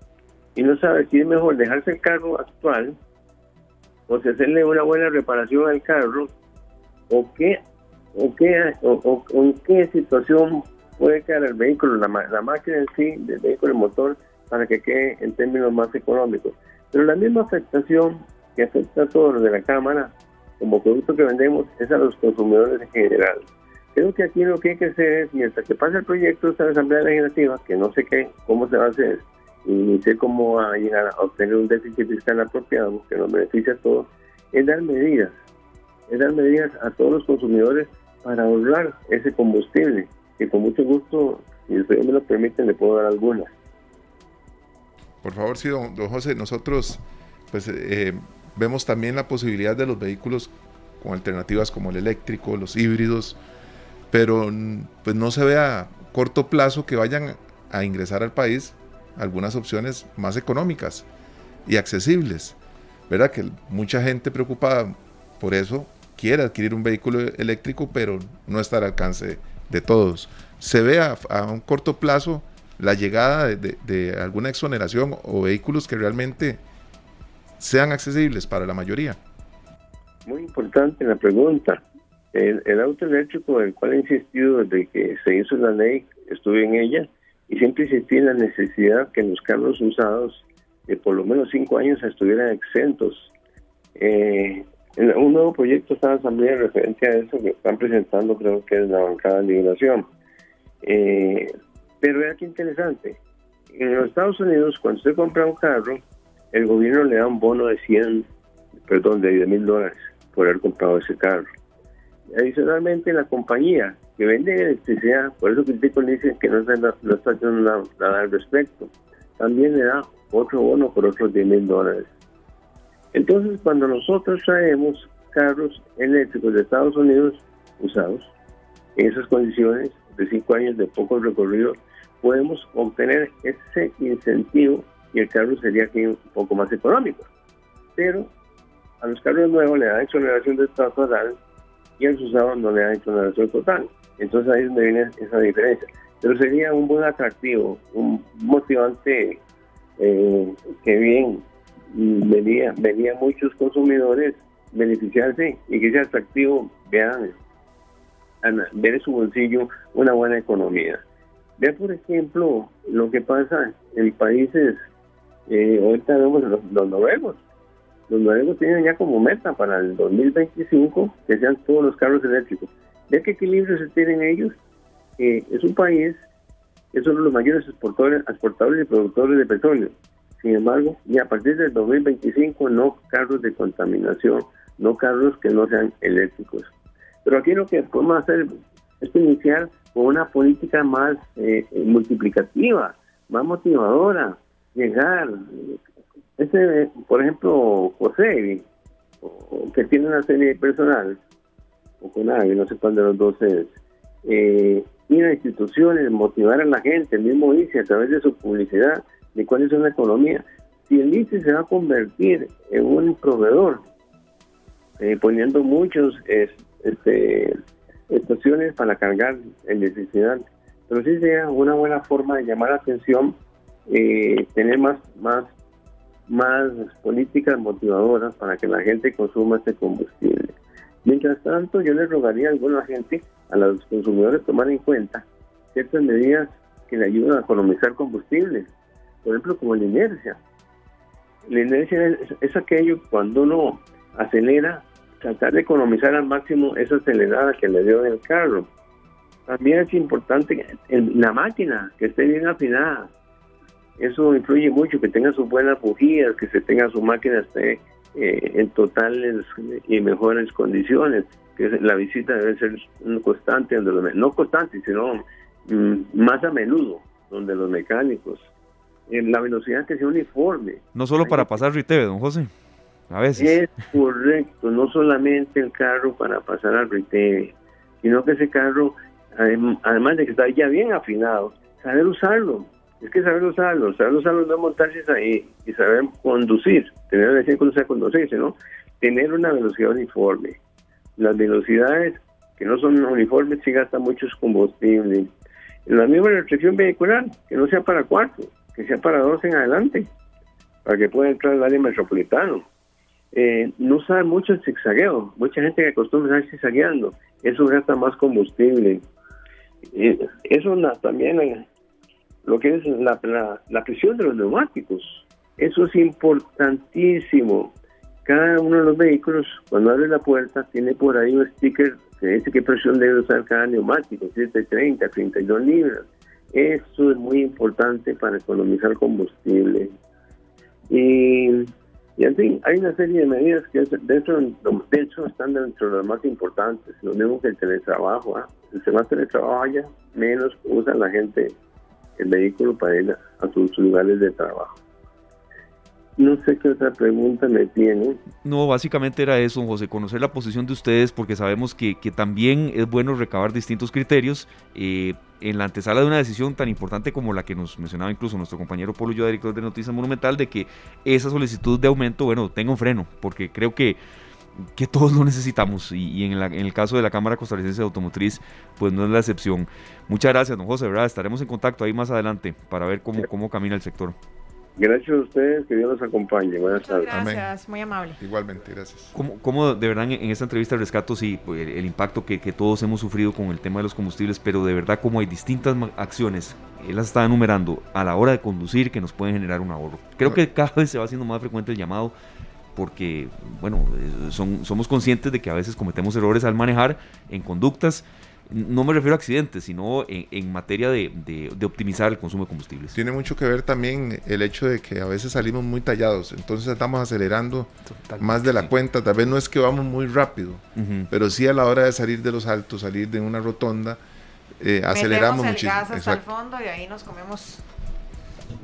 y no sabe si es mejor dejarse el carro actual o si hacerle una buena reparación al carro o qué o qué, o, en qué situación puede quedar el vehículo, la, la máquina en sí, del vehículo, el motor, para que quede en términos más económicos. Pero la misma afectación que afecta a todos los de la Cámara, como producto que vendemos, es a los consumidores en general. Creo que aquí lo que hay que hacer es, mientras que pase el proyecto esta Asamblea Legislativa, que no sé qué, cómo se va a hacer, y ni sé cómo va a llegar a obtener un déficit fiscal apropiado que nos beneficie a todos, es dar medidas, es dar medidas a todos los consumidores para ahorrar ese combustible, que con mucho gusto, si ustedes me lo permiten, le puedo dar algunas. Por favor, sí, don, José, nosotros pues eh, vemos también la posibilidad de los vehículos con alternativas como el eléctrico, los híbridos, pero pues no se ve a corto plazo que vayan a ingresar al país algunas opciones más económicas y accesibles. ¿Verdad? Que mucha gente preocupada por eso quiere adquirir un vehículo eléctrico, pero no está al alcance de todos. Se ve a, un corto plazo la llegada de, alguna exoneración o vehículos que realmente sean accesibles para la mayoría. Muy importante la pregunta. El, auto eléctrico, el cual he insistido desde que se hizo la ley, estuve en ella y siempre insistí en la necesidad que los carros usados de por lo menos cinco años estuvieran exentos. Eh, un nuevo proyecto está en asamblea referencia a eso que están presentando, creo que es la bancada de liberación. Eh, pero vea qué interesante. En los Estados Unidos, cuando usted compra un carro, el gobierno le da un bono de 100, perdón, de 10 mil dólares por haber comprado ese carro. Adicionalmente, la compañía que vende electricidad, por eso critico dice que no está, no está haciendo nada al respecto, también le da otro bono por otros 10 mil dólares. Entonces, cuando nosotros traemos carros eléctricos de Estados Unidos usados, en esas condiciones de cinco años de poco recorrido, podemos obtener ese incentivo y el carro sería aquí un poco más económico. Pero a los carros nuevos le dan exoneración de total y a los usados no le dan exoneración total. Entonces ahí es donde viene esa diferencia. Pero sería un buen atractivo, un motivante eh, que bien venía, venía muchos consumidores beneficiarse y que ese atractivo vean, ver en su bolsillo una buena economía. Vea, por ejemplo, lo que pasa en países, eh, ahorita vemos los, los noruegos. Los noruegos tienen ya como meta para el 2025 que sean todos los carros eléctricos. Vea qué equilibrio se tienen ellos. es un país que es uno de los mayores exportadores, exportadores y productores de petróleo. Sin embargo, y a partir del 2025 no carros de contaminación, no carros que no sean eléctricos. Pero aquí lo que podemos hacer es iniciar con una política más eh, multiplicativa, más motivadora, llegar. Ese, por ejemplo, José, que tiene una serie personal, o con alguien, no sé cuál de los dos es, eh, ir a instituciones, motivar a la gente, el mismo ICE a través de su publicidad, de cuál es una economía. Si el ICE se va a convertir en un proveedor, eh, poniendo muchos este, estaciones para cargar electricidad, pero sí sea una buena forma de llamar la atención, eh, tener más, más, más políticas motivadoras para que la gente consuma este combustible. Mientras tanto, yo le rogaría a alguna gente, a los consumidores, tomar en cuenta ciertas medidas que le ayudan a economizar combustible. Por ejemplo, como la inercia. La inercia es, aquello cuando uno acelera, tratar de economizar al máximo esa acelerada que le dio el carro. También es importante la máquina que esté bien afinada. Eso influye mucho, que tenga sus buenas bujías, que se tenga su máquina esté eh, en totales y mejores condiciones, que la visita debe ser constante, no constante, sino mm, más a menudo, donde los mecánicos, en la velocidad que sea uniforme. No solo para pasar Riteve, don José, a veces. Es correcto, no solamente el carro para pasar al Riteve, sino que ese carro, además de que está ya bien afinado, saber usarlo, es que saber usarlo, saber usarlo no montarse ahí y saber conducir, tener la licencia de conducirse, ¿no? Tener una velocidad uniforme. Las velocidades que no son uniformes sí gastan muchos combustibles. La misma restricción vehicular, que no sea para cuatro, que sea para dos en adelante, para que pueda entrar al área metropolitano. Eh, no usar mucho el zigzagueo, mucha gente que acostumbra a estar zigzagueando, eso gasta más combustible. Eh, eso también eh, lo que es la, presión de los neumáticos. Eso es importantísimo. Cada uno de los vehículos, cuando abre la puerta, tiene por ahí un sticker que dice qué presión debe usar cada neumático, 730, 32 libras. Eso es muy importante para economizar combustible. Y, y en fin, hay una serie de medidas que dentro, de hecho están dentro de las más importantes. Lo mismo que el teletrabajo. ¿ah? Se más teletrabajo haya, menos usa la gente el vehículo para ir a sus lugares de trabajo. No sé qué otra pregunta me tiene. No, básicamente era eso, José, conocer la posición de ustedes porque sabemos que, que también es bueno recabar distintos criterios eh, en la antesala de una decisión tan importante como la que nos mencionaba incluso nuestro compañero Polo Yo, director de Noticias Monumental, de que esa solicitud de aumento, bueno, tenga un freno, porque creo que que todos lo necesitamos y, en, el caso de la Cámara Costarricense de Automotriz, pues no es la excepción. Muchas gracias, don José, ¿verdad? Estaremos en contacto ahí más adelante para ver cómo, cómo camina el sector. Gracias a ustedes, que Dios los acompañe. Buenas tardes. Gracias, muy amable. Igualmente, gracias. ¿Cómo, de verdad en, esta entrevista rescato sí, pues, el, impacto que, que, todos hemos sufrido con el tema de los combustibles, pero de verdad como hay distintas acciones, él las está enumerando a la hora de conducir que nos pueden generar un ahorro. Creo que cada vez se va haciendo más frecuente el llamado porque, bueno, son, somos conscientes de que a veces cometemos errores al manejar en conductas. No me refiero a accidentes, sino en, materia de, de, optimizar el consumo de combustibles. Tiene mucho que ver también el hecho de que a veces salimos muy tallados, entonces estamos acelerando más de la cuenta. Tal vez no es que vamos muy rápido, pero sí a la hora de salir de los altos, salir de una rotonda, eh, aceleramos muchísimo. hasta el fondo y ahí nos comemos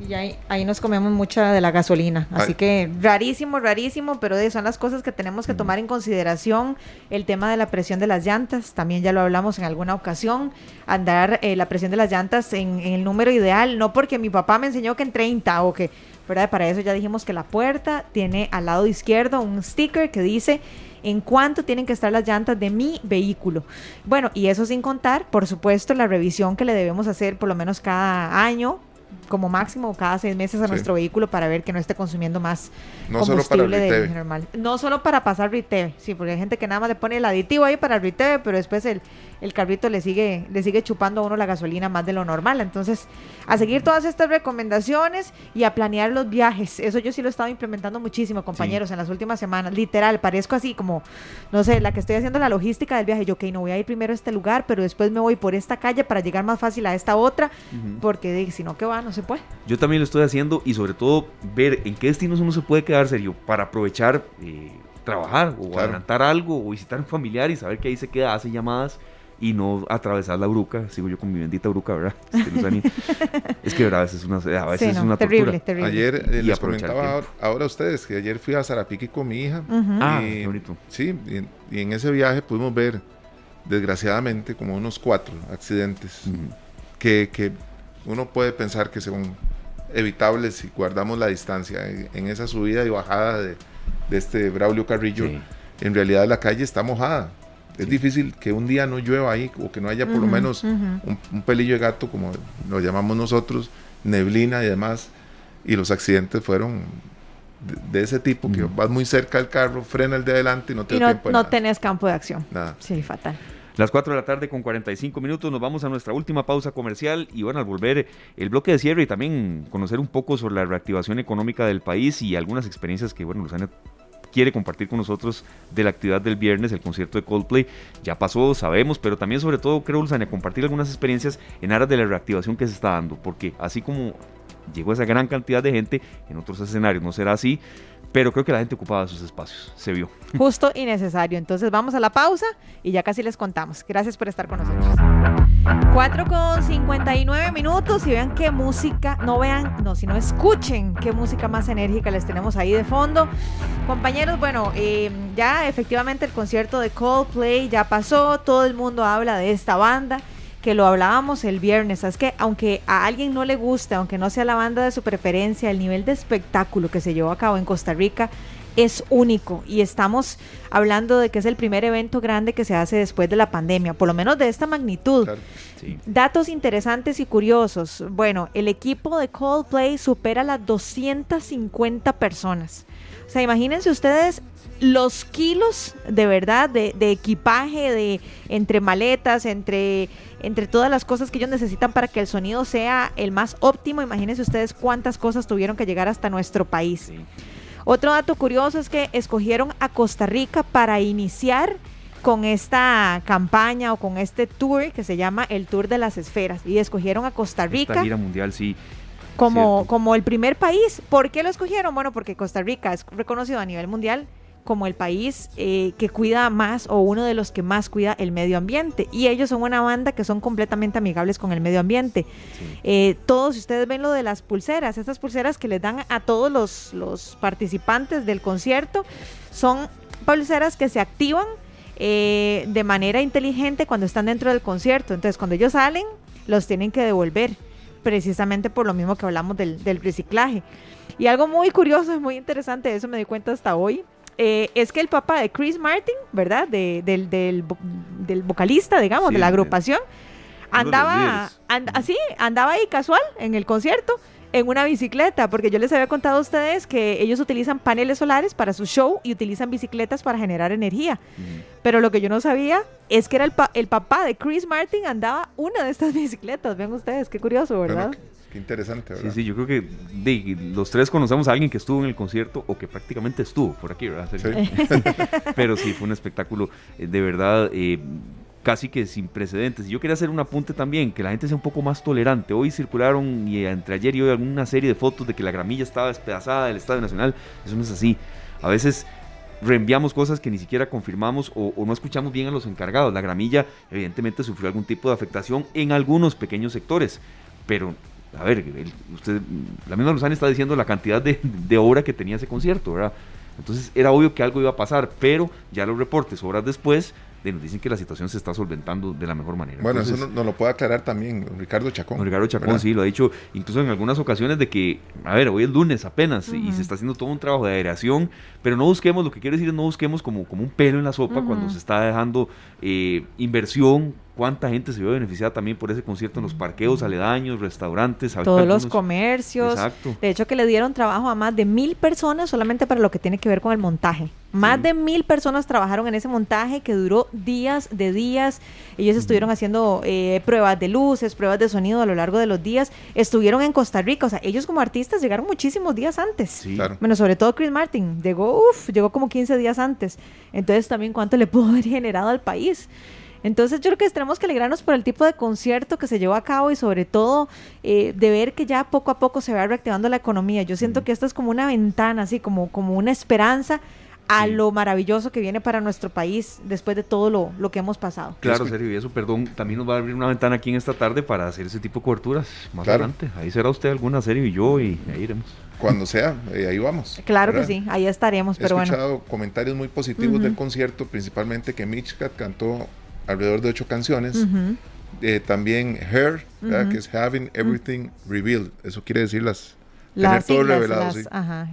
Y ahí, ahí nos comemos mucha de la gasolina. Así Ay. que rarísimo, rarísimo, pero son las cosas que tenemos que tomar en consideración. El tema de la presión de las llantas, también ya lo hablamos en alguna ocasión. Andar eh, la presión de las llantas en, en el número ideal, no porque mi papá me enseñó que en 30 o que, ¿verdad? Para eso ya dijimos que la puerta tiene al lado izquierdo un sticker que dice en cuánto tienen que estar las llantas de mi vehículo. Bueno, y eso sin contar, por supuesto, la revisión que le debemos hacer por lo menos cada año, como máximo cada seis meses a Sí. nuestro vehículo para ver que no esté consumiendo más No combustible de normal. No solo para pasar Riteve, sí, porque hay gente que nada más le pone el aditivo ahí para Riteve, pero después el, el carrito le sigue, le sigue chupando a uno la gasolina más de lo normal. Entonces, a seguir todas estas recomendaciones y a planear los viajes. Eso yo sí lo he estado implementando muchísimo, compañeros, en las últimas semanas. Literal, parezco así como, no sé, la que estoy haciendo la logística del viaje. Yo, ok, no voy a ir primero a este lugar, pero después me voy por esta calle para llegar más fácil a esta otra, porque de- si no, que va? No se puede. Yo también lo estoy haciendo y sobre todo ver en qué destinos uno se puede quedar serio para aprovechar eh, trabajar o Claro. adelantar algo o visitar a un familiar y saber que ahí se queda, hace llamadas y no atravesar la bruca. Sigo yo con mi bendita bruca, ¿verdad? Este, es que ¿verdad? a veces, es una, a veces Sí, es no, una terrible, tortura. terrible. Ayer eh, les comentaba ahora, a ustedes que ayer fui a Zarapiqui con mi hija. Ujú. Ah, y, qué bonito. Sí, y, en- y en ese viaje pudimos ver, desgraciadamente, como unos cuatro accidentes Ujú. que, que uno puede pensar que son evitables si guardamos la distancia. En, en esa subida y bajada de, de este Braulio Carrillo, Sí. en realidad la calle está mojada. Es difícil que un día no llueva ahí o que no haya por lo menos un, un pelillo de gato, como lo llamamos nosotros, neblina y demás. Y los accidentes fueron de, de ese tipo, que vas muy cerca del carro, frena el de adelante y no te Y da no, tiempo de no nada. tenés campo de acción. Nada. Sí, fatal. Las 4 de la tarde con 45 minutos nos vamos a nuestra última pausa comercial y bueno, al volver el bloque de cierre y también conocer un poco sobre la reactivación económica del país y algunas experiencias que bueno, quiere compartir con nosotros de la actividad del viernes, el concierto de Coldplay. Ya pasó, sabemos, pero también sobre todo creo, Luzana, compartir algunas experiencias en aras de la reactivación que se está dando, porque así como llegó esa gran cantidad de gente, en otros escenarios no será así, pero creo que la gente ocupaba sus espacios, se vio. Justo y necesario. Entonces vamos a la pausa y ya casi les contamos. Gracias por estar con nosotros. 4 con 59 minutos y vean qué música, no vean, no, sino escuchen qué música más enérgica les tenemos ahí de fondo. Compañeros, bueno, eh, ya efectivamente el concierto de Coldplay ya pasó, todo el mundo habla de esta banda que lo hablábamos el viernes, es que aunque a alguien no le guste, aunque no sea la banda de su preferencia, el nivel de espectáculo que se llevó a cabo en Costa Rica es único y estamos hablando de que es el primer evento grande que se hace después de la pandemia, por lo menos de esta magnitud. Claro. Sí. Datos interesantes y curiosos. Bueno, el equipo de Coldplay supera las 250 personas. O sea, imagínense ustedes los kilos de verdad de, de equipaje, de entre maletas, entre, entre todas las cosas que ellos necesitan para que el sonido sea el más óptimo. Imagínense ustedes cuántas cosas tuvieron que llegar hasta nuestro país. Sí. Otro dato curioso es que escogieron a Costa Rica para iniciar con esta campaña o con este tour que se llama el Tour de las Esferas y escogieron a Costa Esta Rica gira mundial sí como, cierto. como el primer país. ¿Por qué lo escogieron? Bueno, porque Costa Rica es reconocido a nivel mundial como el país eh, que cuida más o uno de los que más cuida el medio ambiente. Y ellos son una banda que son completamente amigables con el medio ambiente. Sí. Eh, todos, ustedes ven lo de las pulseras, estas pulseras que les dan a todos los, los participantes del concierto, son pulseras que se activan eh, de manera inteligente cuando están dentro del concierto. Entonces, cuando ellos salen, los tienen que devolver, precisamente por lo mismo que hablamos del, del reciclaje. Y algo muy curioso y muy interesante, eso me di cuenta hasta hoy, eh, es que el papá de Chris Martin, ¿verdad? De- del, del, vo- del vocalista, digamos, Sí, de la agrupación, andaba, and- así, andaba ahí casual en el concierto en una bicicleta, porque yo les había contado a ustedes que ellos utilizan paneles solares para su show y utilizan bicicletas para generar energía. Pero lo que yo no sabía es que era el, pa- el papá de Chris Martin andaba una de estas bicicletas. Ven ustedes, qué curioso, ¿verdad? Bueno, qué, interesante, ¿verdad? Sí, sí, yo creo que de, los tres conocemos a alguien que estuvo en el concierto o que prácticamente estuvo por aquí, ¿verdad? Sí. Pero sí, fue un espectáculo eh, de verdad eh, casi que sin precedentes. Y yo quería hacer un apunte también, que la gente sea un poco más tolerante. Hoy circularon, y entre ayer y hoy, alguna serie de fotos de que la gramilla estaba despedazada del Estadio Nacional. Eso no es así. A veces reenviamos cosas que ni siquiera confirmamos o, o no escuchamos bien a los encargados. La gramilla evidentemente sufrió algún tipo de afectación en algunos pequeños sectores, pero a ver, usted, la misma Luzana está diciendo la cantidad de, de obra que tenía ese concierto, ¿verdad? Entonces era obvio que algo iba a pasar, pero ya los reportes horas después nos dicen que la situación se está solventando de la mejor manera. Bueno, eso nos lo puede aclarar también Ricardo Chacón. Ricardo Chacón, sí, lo ha dicho incluso en algunas ocasiones de que, a ver, hoy es lunes apenas y se está haciendo todo un trabajo de aireación, pero no busquemos, lo que quiero decir es no busquemos como, como un pelo en la sopa cuando se está dejando eh, inversión cuánta gente se vio beneficiada también por ese concierto en los parqueos aledaños, restaurantes. Todos los comercios. Exacto. De hecho, que le dieron trabajo a más de mil personas solamente para lo que tiene que ver con el montaje. Más de mil personas trabajaron en ese montaje que duró días de días. Ellos estuvieron haciendo eh, pruebas de luces, pruebas de sonido a lo largo de los días. Estuvieron en Costa Rica. O sea, ellos como artistas llegaron muchísimos días antes. Sí. Claro. Bueno, sobre todo Chris Martin. Llegó, uff, llegó como 15 días antes. Entonces también cuánto le pudo haber generado al país. Entonces yo creo que tenemos que alegrarnos por el tipo de concierto que se llevó a cabo y sobre todo eh, de ver que ya poco a poco se va reactivando la economía. Yo siento que esto es como una ventana, así como, como una esperanza a lo maravilloso que viene para nuestro país después de todo lo, lo que hemos pasado. Claro, Sergio, y eso, perdón, también nos va a abrir una ventana aquí en esta tarde para hacer ese tipo de coberturas más adelante. Ahí será usted alguna serie y yo y ahí iremos. Cuando sea, eh, ahí vamos. Claro que sí, ahí estaremos. He escuchado comentarios muy positivos del concierto, principalmente que Mitchcat cantó alrededor de ocho canciones. Eh, también Her, que es Having Everything Revealed. Eso quiere decir las, tener todo revelado. sí.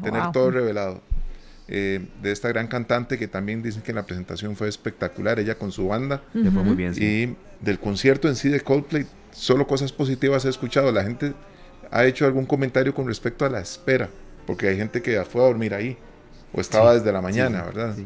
tener todo revelado. Eh, de esta gran cantante que también dicen que la presentación fue espectacular, ella con su banda. fue muy bien. Y del concierto en sí de Coldplay, solo cosas positivas he escuchado. La gente ha hecho algún comentario con respecto a la espera, porque hay gente que fue a dormir ahí o estaba desde la mañana, ¿verdad?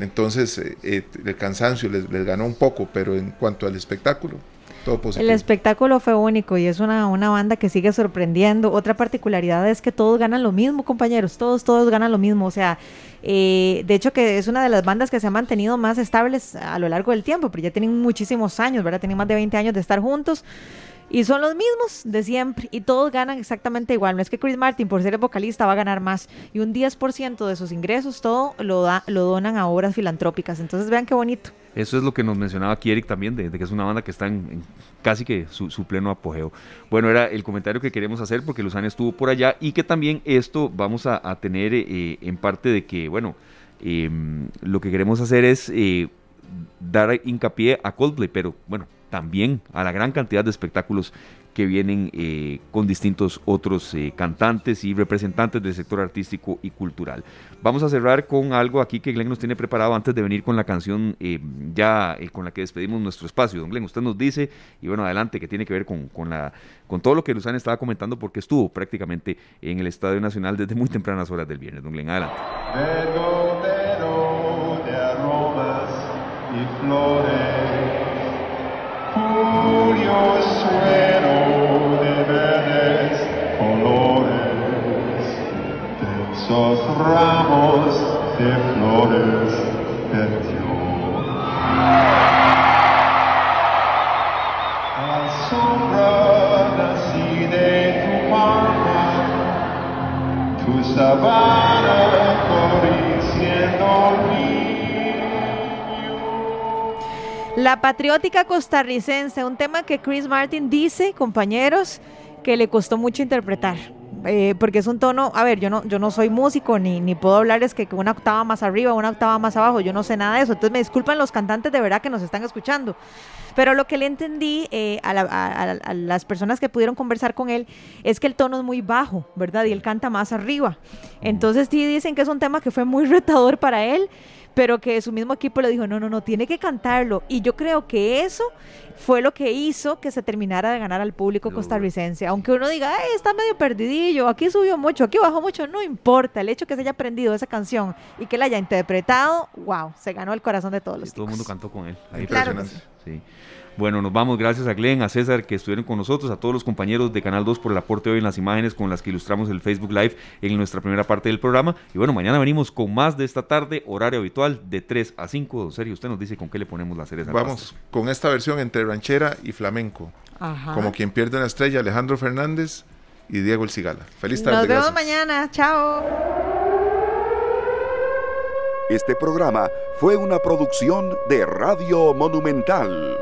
Entonces eh, eh, el cansancio les, ganó un poco, pero en cuanto al espectáculo, todo positivo. El espectáculo fue único y es una, una banda que sigue sorprendiendo. Otra particularidad es que todos ganan lo mismo, compañeros, todos, todos ganan lo mismo. O sea, eh, de hecho que es una de las bandas que se ha mantenido más estables a lo largo del tiempo, pero ya tienen muchísimos años, ¿verdad? Tienen más de 20 años de estar juntos. Y son los mismos de siempre y todos ganan exactamente igual. No es que Chris Martin, por ser el vocalista, va a ganar más. Y un 10% de sus ingresos, todo lo, da, lo donan a obras filantrópicas. Entonces vean qué bonito. Eso es lo que nos mencionaba aquí Eric también, de, que es una banda que está en, casi que su, pleno apogeo. Bueno, era el comentario que queremos hacer porque Luzana estuvo por allá y que también esto vamos a, tener eh, en parte de que, bueno, em, lo que queremos hacer es eh, dar hincapié a Coldplay, pero bueno, también a la gran cantidad de espectáculos que vienen eh, con distintos otros eh, cantantes y representantes del sector artístico y cultural. Vamos a cerrar con algo aquí que Glenn nos tiene preparado antes de venir con la canción eh, ya con la que despedimos nuestro espacio. Don Glenn, usted nos dice, y bueno, adelante, que tiene que ver con, la, con todo lo que Luzana estaba comentando porque estuvo prácticamente en el Estadio Nacional desde muy tempranas horas del viernes. Don Glenn, adelante. y flores de verdes colores, densos ramos de flores perdió. La sombra nací de tu palma, tu sabana corrí siendo. La patriótica costarricense, un tema que Chris Martin dice, compañeros, que le costó mucho interpretar. Eh, porque es un tono, a ver, yo no, yo no soy músico ni, ni puedo hablar es que una octava más arriba, una octava más abajo, yo no sé nada de eso, entonces me disculpan los cantantes de verdad que nos están escuchando, pero lo que le entendí eh, a, a, las personas que pudieron conversar con él es que el tono es muy bajo, ¿verdad? Y él canta más arriba, entonces sí dicen que es un tema que fue muy retador para él, pero que su mismo equipo le dijo, no, no, no, tiene que cantarlo. Y yo creo que eso fue lo que hizo que se terminara de ganar al público costarricense. Aunque uno diga, Ay, está medio perdidillo, aquí subió mucho, aquí bajó mucho, no importa. El hecho que se haya aprendido esa canción y que la haya interpretado, wow, se ganó el corazón de todos los Todo el mundo cantó con él. Ahí claro sí. Bueno, nos vamos. Gracias a Glenn, a César que estuvieron con nosotros, a todos los compañeros de Canal 2 por el aporte hoy en las imágenes con las que ilustramos el Facebook Live en nuestra primera parte del programa. Y bueno, mañana venimos con más de esta tarde, horario habitual de 3 a 5. Don Sergio, usted nos dice con qué le ponemos la cereza. Vamos con esta versión entre ranchera y flamenco. Como quien pierde una estrella, Alejandro Fernández y Diego El Cigala. Feliz tarde. Nos vemos mañana. Chao. Este programa fue una producción de Radio Monumental.